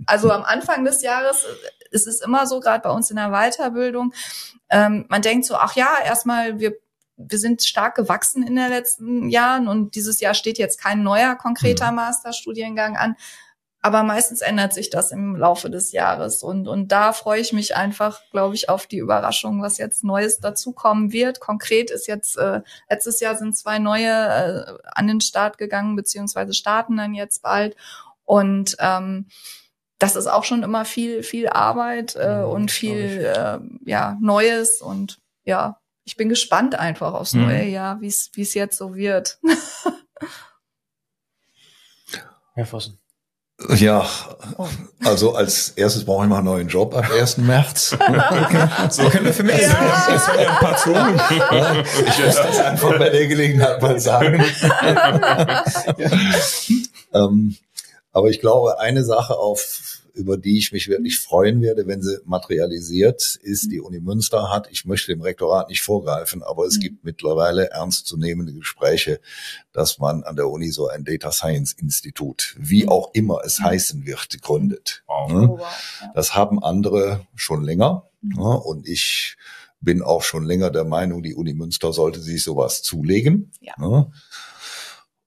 also am Anfang des Jahres ist es immer so, gerade bei uns in der Weiterbildung, ähm, man denkt so, ach ja, erstmal wir wir sind stark gewachsen in den letzten Jahren und dieses Jahr steht jetzt kein neuer konkreter mhm. Masterstudiengang an. Aber meistens ändert sich das im Laufe des Jahres. Und, und da freue ich mich einfach, glaube ich, auf die Überraschung, was jetzt Neues dazukommen wird. Konkret ist jetzt, äh, letztes Jahr sind zwei neue äh, an den Start gegangen, beziehungsweise starten dann jetzt bald. Und ähm, das ist auch schon immer viel, viel Arbeit äh, mhm, und viel äh, ja, Neues. Und ja, ich bin gespannt einfach aufs mhm. neue Jahr, wie es jetzt so wird. Herr Vossen. Ja, also als erstes brauche ich mal einen neuen Job ab 1. März. so können wir für mich ja. Das ja ein paar Zonen. Ich werde das einfach bei der Gelegenheit mal sagen. ähm, aber ich glaube, eine Sache auf über die ich mich wirklich freuen werde, wenn sie materialisiert ist, die Uni Münster hat. Ich möchte dem Rektorat nicht vorgreifen, aber es mhm. gibt mittlerweile ernstzunehmende Gespräche, dass man an der Uni so ein Data Science Institut, wie mhm. auch immer es mhm. heißen wird, gründet. Wow. Das haben andere schon länger. Und ich bin auch schon länger der Meinung, die Uni Münster sollte sich sowas zulegen. Ja.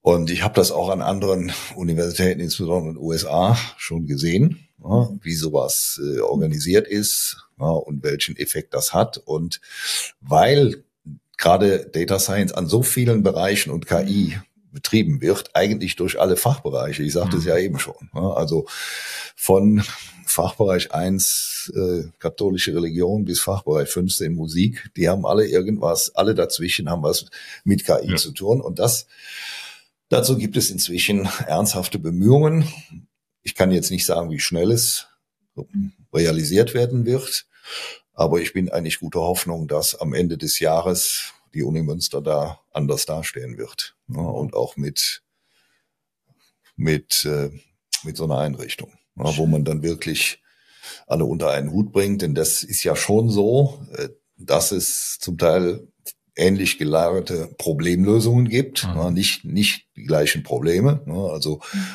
Und ich habe das auch an anderen Universitäten, insbesondere in den USA, schon gesehen ja, wie sowas äh, organisiert ist ja, und welchen Effekt das hat. Und weil gerade Data Science an so vielen Bereichen und KI betrieben wird, eigentlich durch alle Fachbereiche. Ich sagte mhm. es ja eben schon. Ja, also von Fachbereich 1 äh, katholische Religion bis Fachbereich 15 Musik, die haben alle irgendwas, alle dazwischen haben was mit KI ja. zu tun. Und das dazu gibt es inzwischen ernsthafte Bemühungen ich kann jetzt nicht sagen, wie schnell es realisiert werden wird, aber ich bin eigentlich guter Hoffnung, dass am Ende des Jahres die Uni Münster da anders dastehen wird ja, und auch mit mit äh, mit so einer Einrichtung, ja, wo man dann wirklich alle unter einen Hut bringt, denn das ist ja schon so, äh, dass es zum Teil ähnlich gelagerte Problemlösungen gibt, mhm. ja, nicht nicht die gleichen Probleme. Also mhm.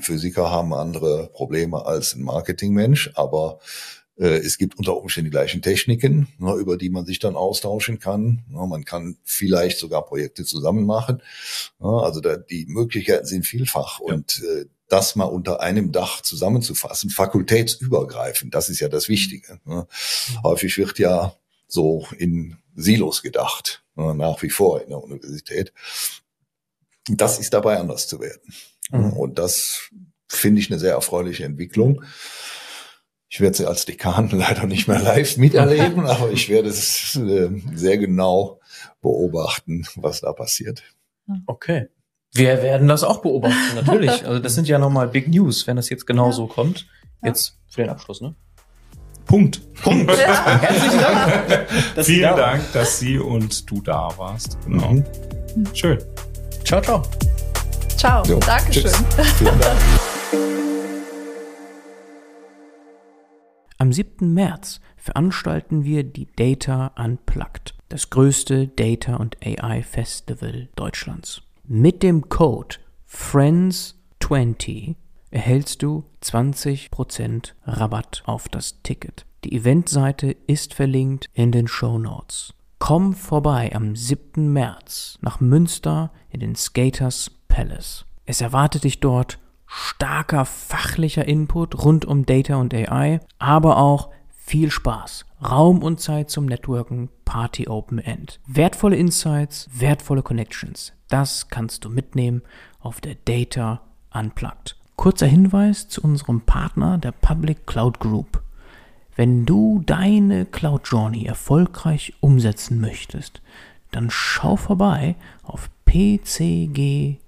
Physiker haben andere Probleme als ein Marketingmensch, aber äh, es gibt unter Umständen die gleichen Techniken, ne, über die man sich dann austauschen kann. Ne, man kann vielleicht sogar Projekte zusammen machen. Ne, also da, die Möglichkeiten sind vielfach ja. und äh, das mal unter einem Dach zusammenzufassen, fakultätsübergreifend, das ist ja das Wichtige. Häufig wird ja so in Silos gedacht, nach wie vor in der Universität. Das ist dabei anders zu werden. Mhm. Und das finde ich eine sehr erfreuliche Entwicklung. Ich werde sie als Dekan leider nicht mehr live miterleben, aber ich werde es äh, sehr genau beobachten, was da passiert. Okay. Wir werden das auch beobachten, natürlich. Also das sind ja nochmal Big News, wenn das jetzt genau ja. so kommt. Jetzt für den Abschluss, ne? Punkt. Punkt. Ja. Herzlichen Dank. Vielen da Dank, dass Sie und du da warst. Genau. Mhm. Schön. Ciao, ciao. Ciao. Jo, Dankeschön. Dank. Am 7. März veranstalten wir die Data Unplugged, das größte Data und AI Festival Deutschlands. Mit dem Code FRIENDS20 erhältst du 20% Rabatt auf das Ticket. Die Eventseite ist verlinkt in den Show Notes. Komm vorbei am 7. März nach Münster in den Skaters Palace. Es erwartet dich dort starker fachlicher Input rund um Data und AI, aber auch viel Spaß, Raum und Zeit zum Networken, Party Open End. Wertvolle Insights, wertvolle Connections. Das kannst du mitnehmen auf der Data Unplugged. Kurzer Hinweis zu unserem Partner, der Public Cloud Group. Wenn du deine Cloud Journey erfolgreich umsetzen möchtest, dann schau vorbei auf pcg.io.